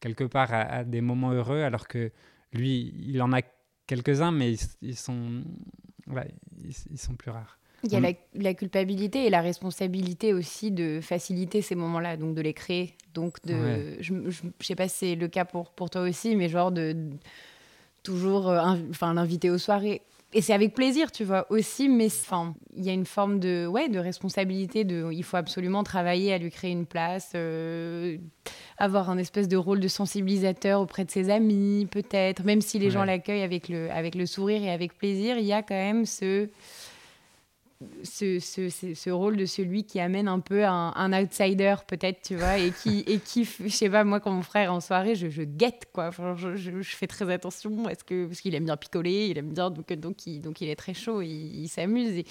quelque part, à, des moments heureux, alors que lui, il en a quelques-uns, mais ils, sont, ils sont plus rares. Il y a la, culpabilité et la responsabilité aussi de faciliter ces moments-là, donc de les créer. Donc, de, je ne sais pas si c'est le cas pour, pour toi aussi, mais genre de, toujours euh, l'inviter aux soirées. Et c'est avec plaisir, tu vois, aussi, mais il y a une forme de, ouais, de responsabilité, de, il faut absolument travailler à lui créer une place, euh, avoir un espèce de rôle de sensibilisateur auprès de ses amis, peut-être, même si les gens l'accueillent avec le, avec le sourire et avec plaisir, il y a quand même ce ce, ce, ce, rôle de celui qui amène un peu un, outsider peut-être tu vois et qui et qui je sais pas moi quand mon frère en soirée je, je guette quoi. Je, je, fais très attention parce qu'il aime bien picoler il aime bien donc donc il, donc il est très chaud il, s'amuse et,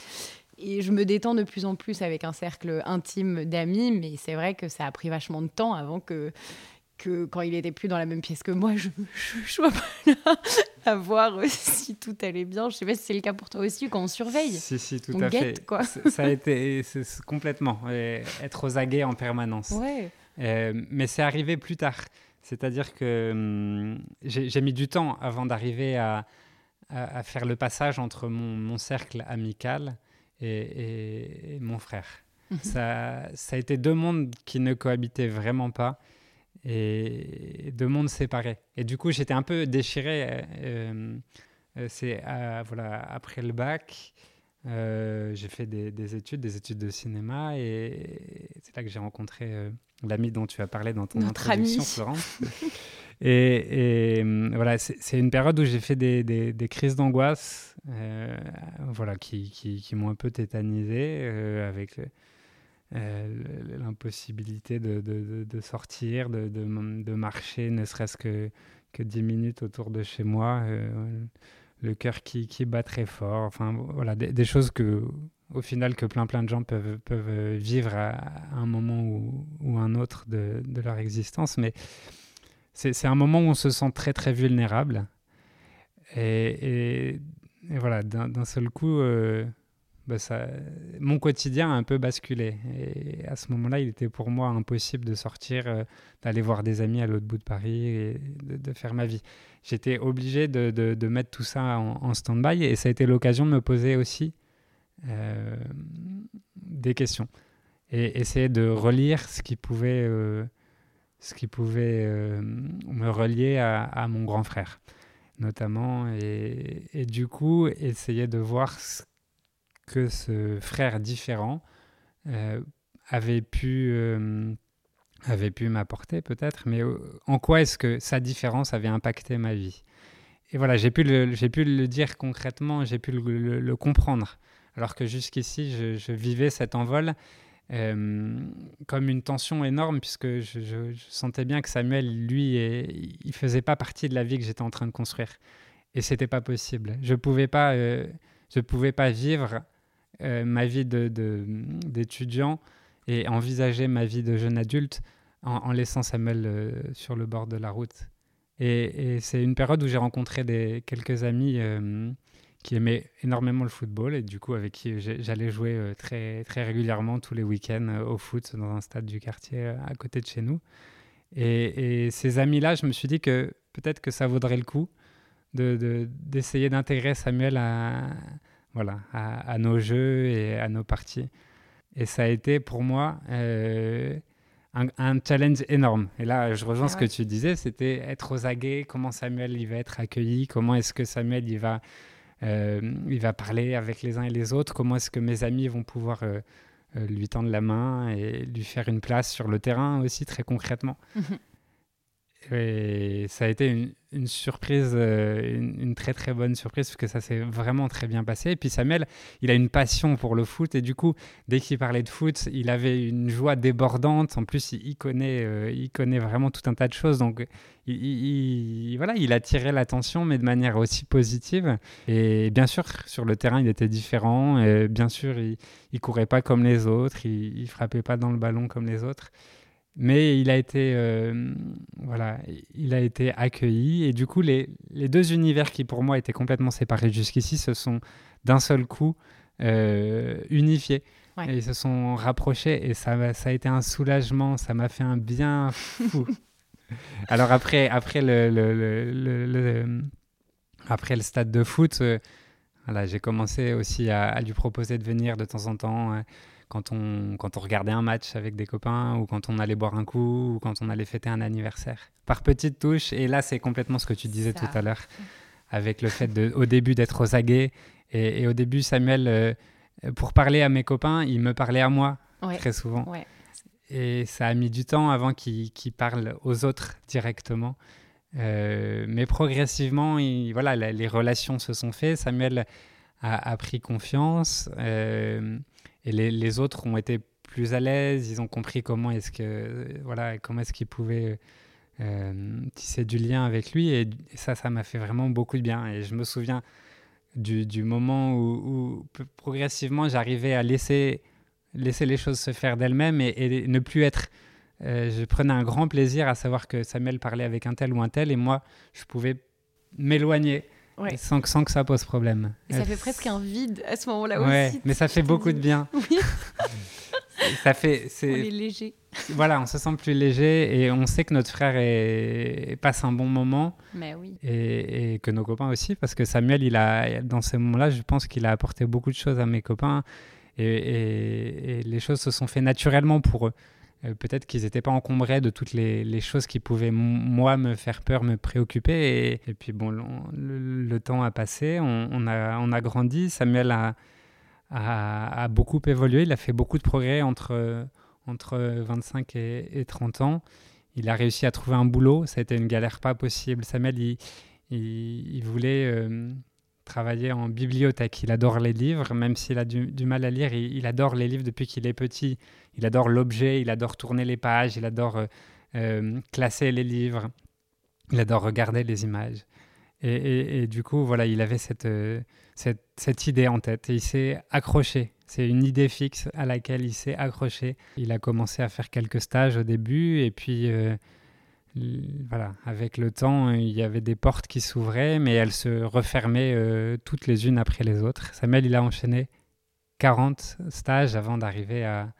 et je me détends de plus en plus avec un cercle intime d'amis mais c'est vrai que ça a pris vachement de temps avant que que quand il était plus dans la même pièce que moi, je ne sois pas là voir si tout allait bien. Je sais pas si c'est le cas pour toi aussi quand on surveille. Si, si, tout à fait. Quoi. Ça a été complètement être aux aguets en permanence. Ouais. Euh, mais c'est arrivé plus tard. C'est-à-dire que hum, j'ai mis du temps avant d'arriver à, à, faire le passage entre mon, mon cercle amical et, et, mon frère. Mhm. ça, ça a été deux mondes qui ne cohabitaient vraiment pas et deux mondes séparés. Et du coup, j'étais un peu déchiré. Euh, euh, c'est voilà, après le bac, euh, j'ai fait des, études, des études de cinéma, et c'est là que j'ai rencontré l'ami dont tu as parlé dans ton introduction, Florence. et, voilà, c'est une période où j'ai fait des, des, crises d'angoisse, voilà, qui, qui, qui m'ont un peu tétanisé avec euh, l'impossibilité de, de, de, sortir, de, de, marcher, ne serait-ce que, que 10 minutes autour de chez moi, euh, le cœur qui, qui, bat très fort, enfin voilà, des, choses que, au final, que plein plein de gens peuvent, peuvent vivre à, un moment ou, ou un autre de, leur existence, mais c'est un moment où on se sent très très vulnérable. Et, et, voilà, d'un seul coup, euh, bah, mon quotidien a un peu basculé. Et à ce moment-là, il était pour moi impossible de sortir, euh, d'aller voir des amis à l'autre bout de Paris et de, faire ma vie. J'étais obligé de, mettre tout ça en, stand-by et ça a été l'occasion de me poser aussi euh, des questions et essayer de relire ce qui pouvait, euh, ce qui pouvait me relier à, mon grand frère notamment et, et, du coup essayer de voir ce que ce frère différent euh, avait pu, euh, pu m'apporter peut-être, mais euh, en quoi est-ce que sa différence avait impacté ma vie? Et voilà, j'ai pu, le, pu le dire concrètement, j'ai pu le, comprendre, alors que jusqu'ici, je, vivais cet envol comme une tension énorme, puisque je, je, sentais bien que Samuel, lui, et, il faisait pas partie de la vie que j'étais en train de construire. Et c'était pas possible. Je pouvais pas, je pouvais pas vivre euh, ma vie d'étudiant de, et envisager ma vie de jeune adulte en, laissant Samuel euh, sur le bord de la route. Et, c'est une période où j'ai rencontré des, quelques amis euh, qui aimaient énormément le football et du coup avec qui j'allais jouer très, très régulièrement tous les week-ends au foot dans un stade du quartier à côté de chez nous. Et, ces amis-là, je me suis dit que peut-être que ça vaudrait le coup d'essayer de, d'intégrer Samuel à, voilà, à, nos jeux et à nos parties. Et ça a été pour moi euh, un, challenge énorme. Et là, je rejoins ce que tu disais, c'était être aux aguets, comment Samuel il va être accueilli, comment est-ce que Samuel il va, euh, il va parler avec les uns et les autres, comment est-ce que mes amis vont pouvoir euh, lui tendre la main et lui faire une place sur le terrain aussi très concrètement. Et ça a été une, surprise, euh, une, très très bonne surprise, parce que ça s'est vraiment très bien passé. Et puis Samuel, il a une passion pour le foot, et du coup, dès qu'il parlait de foot, il avait une joie débordante. En plus, il, connaît, euh, il connaît vraiment tout un tas de choses, donc il, voilà, il attirait l'attention, mais de manière aussi positive. Et bien sûr, sur le terrain, il était différent. Et bien sûr, il, il courait pas comme les autres, il, il frappait pas dans le ballon comme les autres mais il a été euh, voilà il a été accueilli. Et du coup les, les, deux univers qui pour moi étaient complètement séparés jusqu'ici se sont d'un seul coup euh, unifiés. Et ils se sont rapprochés. Et ça ça a été un soulagement. Ça m'a fait un bien fou. Alors après après le, le, le, après le stade de foot euh, voilà j'ai commencé aussi à, à, lui proposer de venir de temps en temps quand on, quand on regardait un match avec des copains ou quand on allait boire un coup ou quand on allait fêter un anniversaire. Par petites touches, et là c'est complètement ce que tu disais tout à l'heure, avec le fait de, au début d'être aux aguets. Et, au début, Samuel, euh, pour parler à mes copains, il me parlait à moi très souvent. Et ça a mis du temps avant qu'il parle aux autres directement. Euh, mais progressivement, voilà, les relations se sont faites. Samuel a, a pris confiance. Euh, et les, autres ont été plus à l'aise, ils ont compris comment est-ce que voilà comment est-ce qu'ils pouvaient euh, tisser du lien avec lui. Et, ça ça m'a fait vraiment beaucoup de bien. Et je me souviens du, moment où, progressivement j'arrivais à laisser laisser les choses se faire d'elles-mêmes et, ne plus être euh, je prenais un grand plaisir à savoir que Samuel parlait avec un tel ou un tel et moi je pouvais m'éloigner sans, sans, que ça pose problème. Et ça fait presque un vide à ce moment-là ouais, aussi. Mais ça fait beaucoup de bien. Oui. ça fait, on est léger. Voilà, on se sent plus léger et on sait que notre frère est... passe un bon moment. Mais oui. Et, et, que nos copains aussi, parce que Samuel, il a, dans ces moments-là, je pense qu'il a apporté beaucoup de choses à mes copains et, et les choses se sont fait naturellement pour eux. Euh, peut-être qu'ils n'étaient pas encombrés de toutes les, choses qui pouvaient, moi, me faire peur, me préoccuper. Et, puis, bon, le, temps a passé, on, a, on a grandi. Samuel a, beaucoup évolué, il a fait beaucoup de progrès entre, entre 25 et, 30 ans. Il a réussi à trouver un boulot, ça a été une galère pas possible. Samuel, il, il, voulait euh, travailler en bibliothèque. Il adore les livres, même s'il a du, mal à lire, il, adore les livres depuis qu'il est petit. Il adore l'objet, il adore tourner les pages, il adore euh, euh, classer les livres, il adore regarder les images. Et, du coup, voilà, il avait cette, euh, cette, idée en tête il s'est accroché. C'est une idée fixe à laquelle il s'est accroché. Il a commencé à faire quelques stages au début et puis voilà, avec le temps, il y avait des portes qui s'ouvraient, mais elles se refermaient euh, toutes les unes après les autres. Samuel, il a enchaîné 40 stages avant d'arriver à,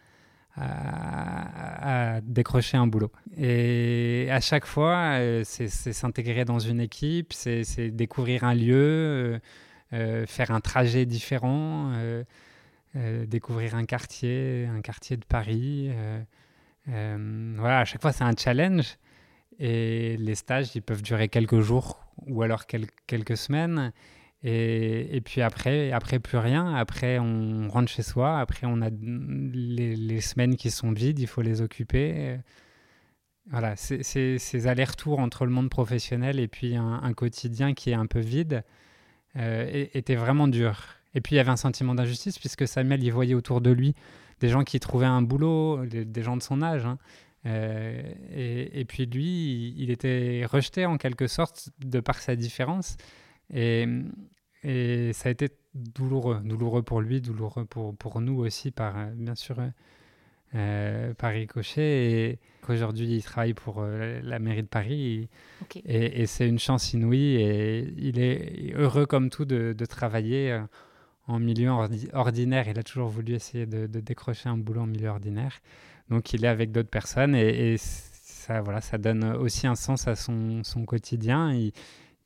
décrocher un boulot. Et à chaque fois, euh, c'est s'intégrer dans une équipe, c'est découvrir un lieu, euh, faire un trajet différent, découvrir un quartier, un quartier de Paris. voilà, à chaque fois, c'est un challenge. Et les stages, ils peuvent durer quelques jours ou alors quelques semaines. Et, puis après, après, plus rien. Après, on rentre chez soi. Après, on a les, les semaines qui sont vides, il faut les occuper. Voilà, ces allers-retours entre le monde professionnel et puis un, quotidien qui est un peu vide euh, étaient vraiment durs. Et puis, il y avait un sentiment d'injustice puisque Samuel, il voyait autour de lui des gens qui trouvaient un boulot, des, gens de son âge. Hein, euh, et, puis lui, il, était rejeté en quelque sorte de par sa différence. Et, et ça a été douloureux, douloureux pour lui, douloureux pour, pour nous aussi, par, bien sûr, euh, par ricochet. Et qu'aujourd'hui, il travaille pour euh, la mairie de Paris. Et, c'est une chance inouïe. Et il est heureux comme tout de, de travailler en milieu ordinaire. Il a toujours voulu essayer de, de décrocher un boulot en milieu ordinaire. Donc il est avec d'autres personnes et, ça, voilà, ça donne aussi un sens à son, son quotidien. Il,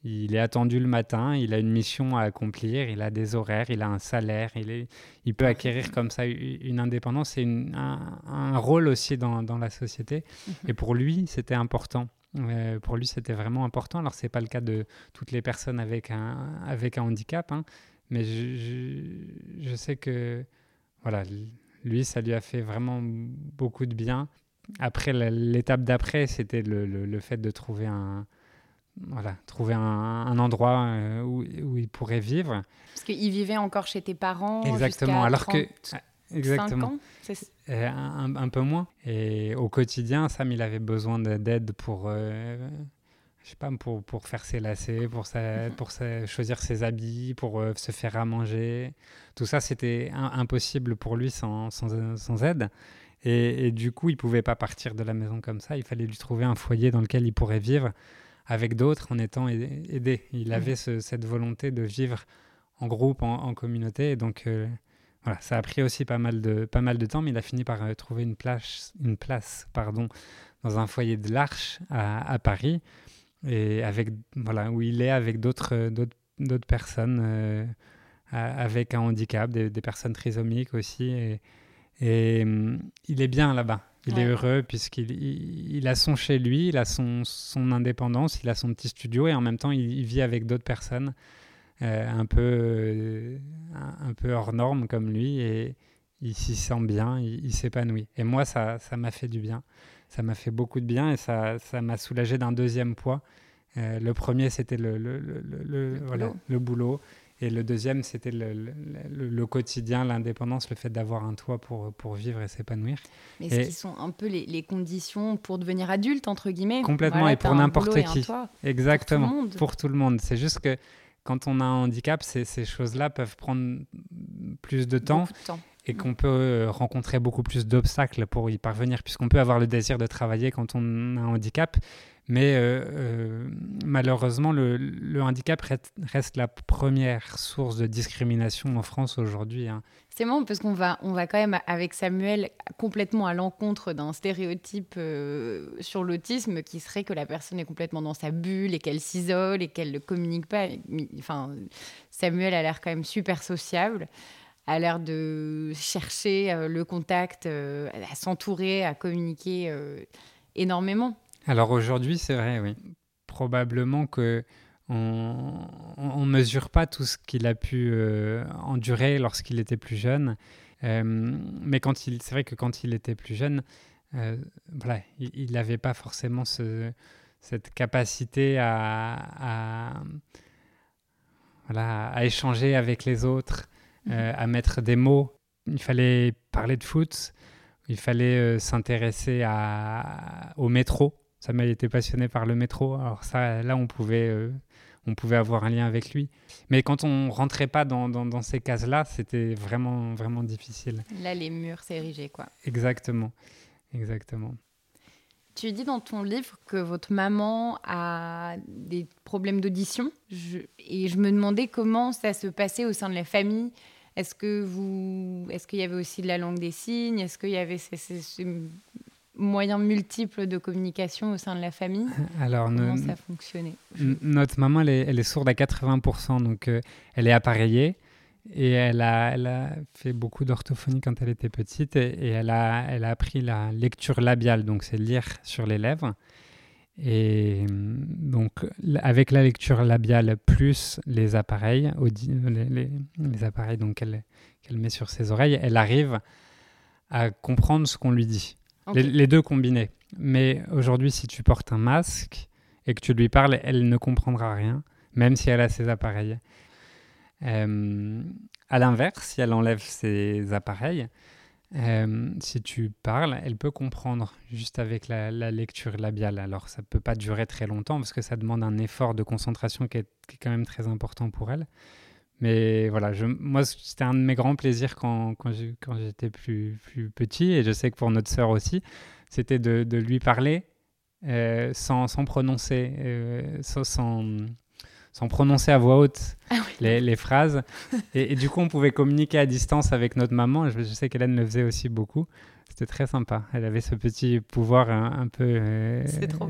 il, est attendu le matin, il a une mission à accomplir, il a des horaires, il a un salaire, il, est, il peut acquérir comme ça une indépendance et un, un, rôle aussi dans, dans la société. Mhm. Et pour lui, c'était important. Euh, pour lui, c'était vraiment important. Alors, ce n'est pas le cas de toutes les personnes avec un, avec un handicap, hein, mais je, je, je sais que voilà, lui, ça lui a fait vraiment beaucoup de bien. après, l'étape d'après, c'était le, le, fait de trouver un, voilà, trouver un, endroit euh, où, où, il pourrait vivre. Parce qu'il vivait encore chez tes parents. Exactement. Alors 30, que. Exactement. Ans, euh, un, un, peu moins. Et au quotidien, Sam, il avait besoin d'aide pour. Euh, je sais pas, pour, pour faire ses lacets, pour, sa, pour sa, choisir ses habits, pour se faire à manger. Tout ça, c'était impossible pour lui sans, sans, sans aide. Et, et, du coup, il pouvait pas partir de la maison comme ça. Il fallait lui trouver un foyer dans lequel il pourrait vivre avec d'autres en étant aidé. Il mmh. avait cette volonté de vivre en groupe, en, communauté. Et donc, euh, voilà, ça a pris aussi pas mal de, pas mal de temps, mais il a fini par euh, trouver une place, une place pardon, dans un foyer de l'Arche à, Paris, et avec, voilà, où il est avec d'autres, d'autres, personnes euh, avec un handicap, des, des, personnes trisomiques aussi. Et, et hum, il est bien là-bas. Il est heureux puisqu'il il, a son chez lui, il a son, son, indépendance, il a son petit studio et en même temps il, vit avec d'autres personnes euh, un, peu, euh, un, peu hors norme comme lui et il s'y sent bien, il, s'épanouit. Et moi, ça m'a fait du bien. Ça m'a fait beaucoup de bien et ça m'a soulagé d'un deuxième poids. Euh, le premier, c'était le, le, le, voilà, le boulot. Et le deuxième, c'était le, quotidien, l'indépendance, le fait d'avoir un toit pour, pour vivre et s'épanouir. Mais ce qui sont un peu les, conditions pour devenir adulte, entre guillemets? Complètement, et pour n'importe qui. Exactement, pour tout le monde. C'est juste que quand on a un handicap, ces, ces choses-là peuvent prendre plus de temps. De temps et qu'on peut euh, rencontrer beaucoup plus d'obstacles pour y parvenir, puisqu'on peut avoir le désir de travailler quand on a un handicap, mais euh, euh, malheureusement, le, handicap reste, la première source de discrimination en France aujourd'hui. Hein. C'est marrant parce qu'on va, on va quand même, avec Samuel, complètement à l'encontre d'un stéréotype sur l'autisme qui serait que la personne est complètement dans sa bulle et qu'elle s'isole et qu'elle ne communique pas. Enfin, Samuel a l'air quand même super sociable a l'air de chercher euh, le contact, euh, à s'entourer, à communiquer euh, énormément. Alors aujourd'hui, c'est vrai, oui. Probablement que on mesure pas tout ce qu'il a pu endurer lorsqu'il était plus jeune. mais quand il, c'est vrai que quand il était plus jeune, voilà, il n'avait pas forcément ce, cette capacité à, à, voilà, à échanger avec les autres, euh, à mettre des mots. Il fallait parler de foot, il fallait euh, s'intéresser au métro. Samuel était passionné par le métro, alors ça, là, on pouvait, euh, on pouvait avoir un lien avec lui. Mais quand on rentrait pas dans, dans, ces cases-là, c'était vraiment, vraiment difficile. Là, les murs s'érigeaient, quoi. Exactement, exactement. Tu dis dans ton livre que votre maman a des problèmes d'audition. et je me demandais comment ça se passait au sein de la famille. Est-ce que vous, est-ce qu'il y avait aussi de la langue des signes? Est-ce qu'il y avait ces, moyens multiples de communication au sein de la famille? Alors, comment ça fonctionnait? Notre maman, elle est, sourde à 80%, donc euh, elle est appareillée. Et elle a, elle a fait beaucoup d'orthophonie quand elle était petite et, elle, a, elle a appris la lecture labiale, donc c'est lire sur les lèvres. Et donc, avec la lecture labiale plus les appareils, les, les, appareils qu'elle met sur ses oreilles, elle arrive à comprendre ce qu'on lui dit. Les, deux combinés. Mais aujourd'hui, si tu portes un masque et que tu lui parles, elle ne comprendra rien, même si elle a ses appareils. Euh, à l'inverse, si elle enlève ses appareils, euh, si tu parles, elle peut comprendre juste avec la, lecture labiale. Alors, ça ne peut pas durer très longtemps parce que ça demande un effort de concentration qui est, quand même très important pour elle. Mais voilà, moi, c'était un de mes grands plaisirs quand, j'étais plus, petit, et je sais que pour notre sœur aussi, c'était de, lui parler euh, sans, prononcer, euh, sans prononcer à voix haute ah les, les, phrases. et, du coup, on pouvait communiquer à distance avec notre maman. Je, sais qu'Hélène le faisait aussi beaucoup. C'était très sympa. Elle avait ce petit pouvoir un, peu. Euh,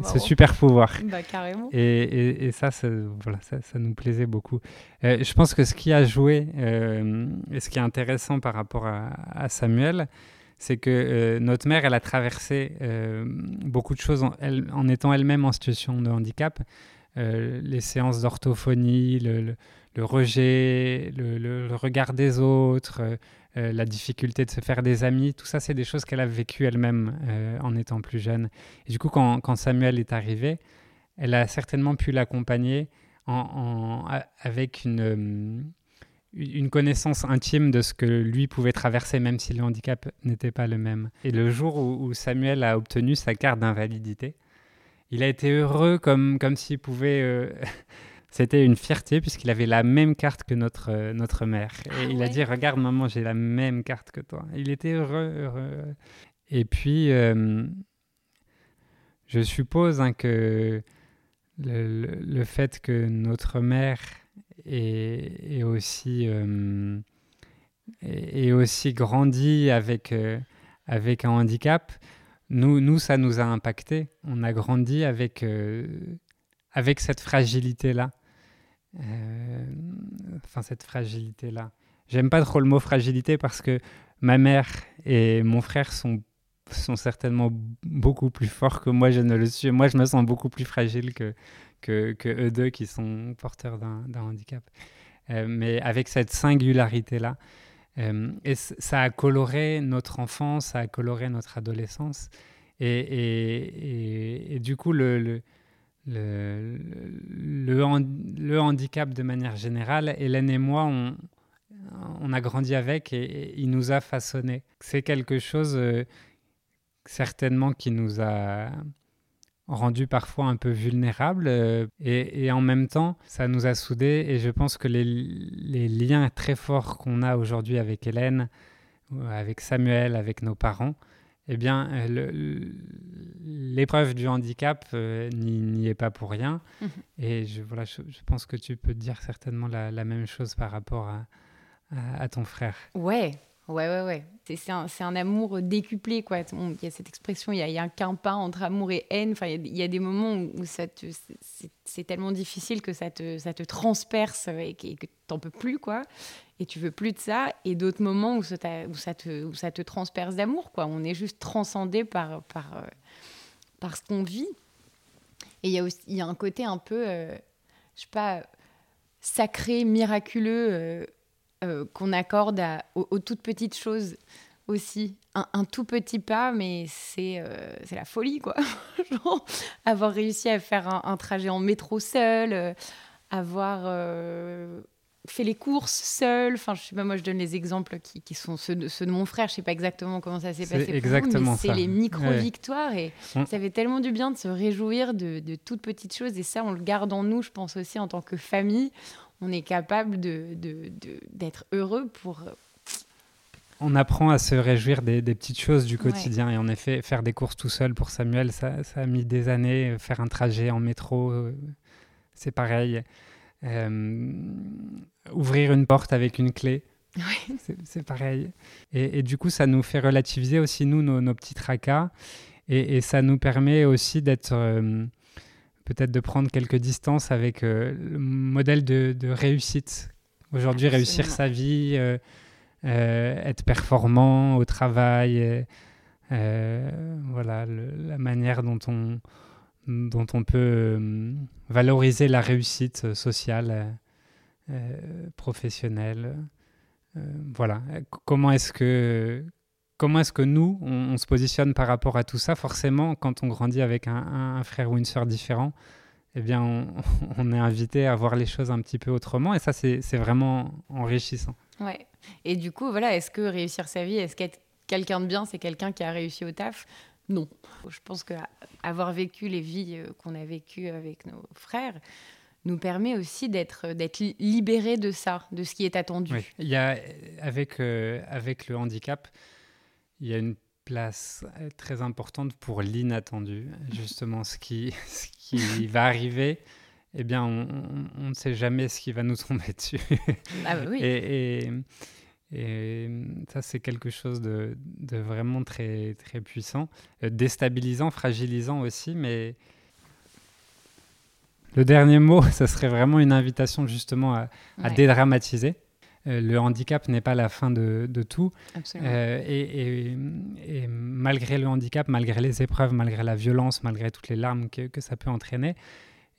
ce super pouvoir. Bah, carrément. Et, et, ça, ça, voilà, ça, ça, nous plaisait beaucoup. Euh, je pense que ce qui a joué euh, et ce qui est intéressant par rapport à, à Samuel, c'est que notre mère, elle a traversé beaucoup de choses en, elle, en étant elle-même en situation de handicap. Les séances d'orthophonie, le, rejet, le, regard des autres, la difficulté de se faire des amis, tout ça, c'est des choses qu'elle a vécues elle-même en étant plus jeune. Et du coup, quand, Samuel est arrivé, elle a certainement pu l'accompagner avec une connaissance intime de ce que lui pouvait traverser, même si le handicap n'était pas le même. Et le jour où, Samuel a obtenu sa carte d'invalidité, il a été heureux comme, comme s'il pouvait... Euh, c'était une fierté puisqu'il avait la même carte que notre, euh, notre mère. Et ah il a dit, regarde maman, j'ai la même carte que toi. Il était heureux, heureux. Et puis, euh, je suppose hein, que le, le, fait que notre mère et, aussi, euh, et, aussi grandi avec, avec un handicap, nous, ça nous a impacté. On a grandi avec, euh, avec cette fragilité-là. Enfin, cette fragilité-là. J'aime pas trop le mot fragilité parce que ma mère et mon frère sont sont certainement beaucoup plus forts que moi, je ne le suis. Moi, je me sens beaucoup plus fragile que, que, eux deux qui sont porteurs d'un handicap. Euh, mais avec cette singularité-là, euh, et ça a coloré notre enfance, ça a coloré notre adolescence. Et, du coup, le, handicap de manière générale, Hélène et moi, on, a grandi avec et, il nous a façonné. C'est quelque chose euh, certainement qui nous a rendu parfois un peu vulnérables euh, et, en même temps ça nous a soudés et je pense que les, liens très forts qu'on a aujourd'hui avec Hélène, avec Samuel, avec nos parents, eh bien euh, l'épreuve du handicap euh, n'y est pas pour rien mhm. et je, voilà, je, pense que tu peux dire certainement la, même chose par rapport à, à ton frère. Ouais, Ouais, ouais, ouais. C'est un, un, amour décuplé, quoi. Il y a cette expression, il y a, un quimpa entre amour et haine. Enfin, il y, a, des moments où c'est tellement difficile que ça te, ça te transperce et que, tu n'en peux plus, quoi. Et tu veux plus de ça. Et d'autres moments où ça, où ça, te, où ça te transperce d'amour, quoi. On est juste transcendé par, par, euh, par ce qu'on vit. Et il y, a aussi, y a un côté un peu, euh, je sais pas, sacré, miraculeux. Euh, euh, qu'on accorde aux, toutes petites choses aussi. Un, tout petit pas, mais c'est euh, la folie, quoi. avoir réussi à faire un, trajet en métro seul, euh, avoir fait les courses seul. Enfin, je sais pas, moi, je donne les exemples qui, sont ceux de, ceux de, mon frère. Je sais pas exactement comment ça s'est passé exactement mais c'est les micro-victoires. Et ça fait tellement du bien de se réjouir de, de toutes petites choses. Et ça, on le garde en nous, je pense aussi, en tant que famille on est capable d'être de, de, heureux pour... Euh, on apprend à se réjouir des, petites choses du quotidien. Et en effet, faire des courses tout seul pour Samuel, ça, a mis des années. Faire un trajet en métro, euh, c'est pareil. Euh, ouvrir une porte avec une clé, c'est pareil. Et, du coup, ça nous fait relativiser aussi, nous, nos, petits tracas. Et, ça nous permet aussi d'être peut-être de prendre quelques distances avec euh, le modèle de, réussite. Aujourd'hui, réussir sa vie, euh, euh, être performant au travail, voilà, la manière dont on, dont on peut valoriser la réussite sociale, professionnelle. voilà, comment est-ce que comment est-ce que nous, on, se positionne par rapport à tout ça? Forcément, quand on grandit avec un, frère ou une sœur différent, eh bien, on, est invité à voir les choses un petit peu autrement. Et ça, c'est vraiment enrichissant. Ouais. Et du coup, voilà, est-ce que réussir sa vie, est-ce qu'être quelqu'un de bien, c'est quelqu'un qui a réussi au taf? Non. Je pense qu'avoir vécu les vies euh, qu'on a vécues avec nos frères, nous permet aussi d'être d'être libéré de ça, de ce qui est attendu. Oui. Il y a avec euh, avec le handicap, il y a une place euh, très importante pour l'inattendu, justement ce qui, ce qui va arriver. Eh bien, on, ne sait jamais ce qui va nous tomber dessus. Ah bah oui. et, et, ça, c'est quelque chose de, de, vraiment très, très puissant, euh, déstabilisant, fragilisant aussi, mais le dernier mot, ça serait vraiment une invitation justement à, à dédramatiser. Euh, le handicap n'est pas la fin de, tout. Euh, et, malgré le handicap, malgré les épreuves, malgré la violence, malgré toutes les larmes que, ça peut entraîner,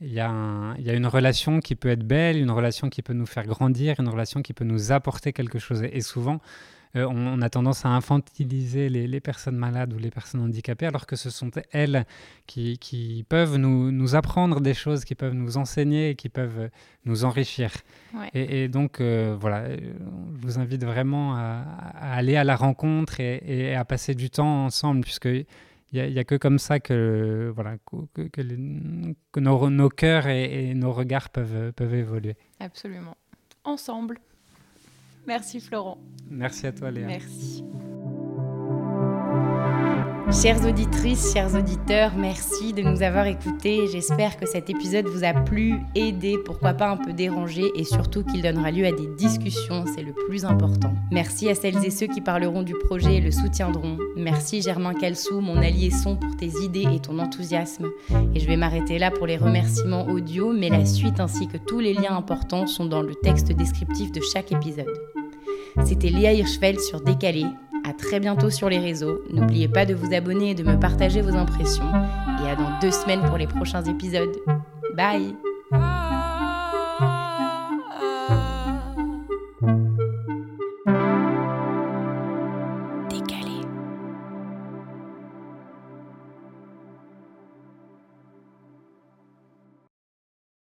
il y, a une relation qui peut être belle, une relation qui peut nous faire grandir, une relation qui peut nous apporter quelque chose. Et souvent, euh, on, a tendance à infantiliser les, personnes malades ou les personnes handicapées, alors que ce sont elles qui, peuvent nous, apprendre des choses, qui peuvent nous enseigner, qui peuvent nous enrichir. Et, donc, euh, voilà, je vous invite vraiment à, aller à la rencontre et, à passer du temps ensemble, puisque il n'y a, que comme ça que, voilà, que, nos, cœurs et, et, nos regards peuvent, peuvent évoluer. Absolument. Ensemble. Merci Florent. Merci à toi Léa. Merci. Chères auditrices, chers auditeurs, merci de nous avoir écoutés. J'espère que cet épisode vous a plu, aidé, pourquoi pas un peu dérangé et surtout qu'il donnera lieu à des discussions, c'est le plus important. Merci à celles et ceux qui parleront du projet et le soutiendront. Merci Germain Calsou, mon allié son, pour tes idées et ton enthousiasme. Et je vais m'arrêter là pour les remerciements audio, mais la suite ainsi que tous les liens importants sont dans le texte descriptif de chaque épisode. C'était Léa Hirschfeld sur Décalé. À très bientôt sur les réseaux. N'oubliez pas de vous abonner et de me partager vos impressions. Et à dans deux semaines pour les prochains épisodes. Bye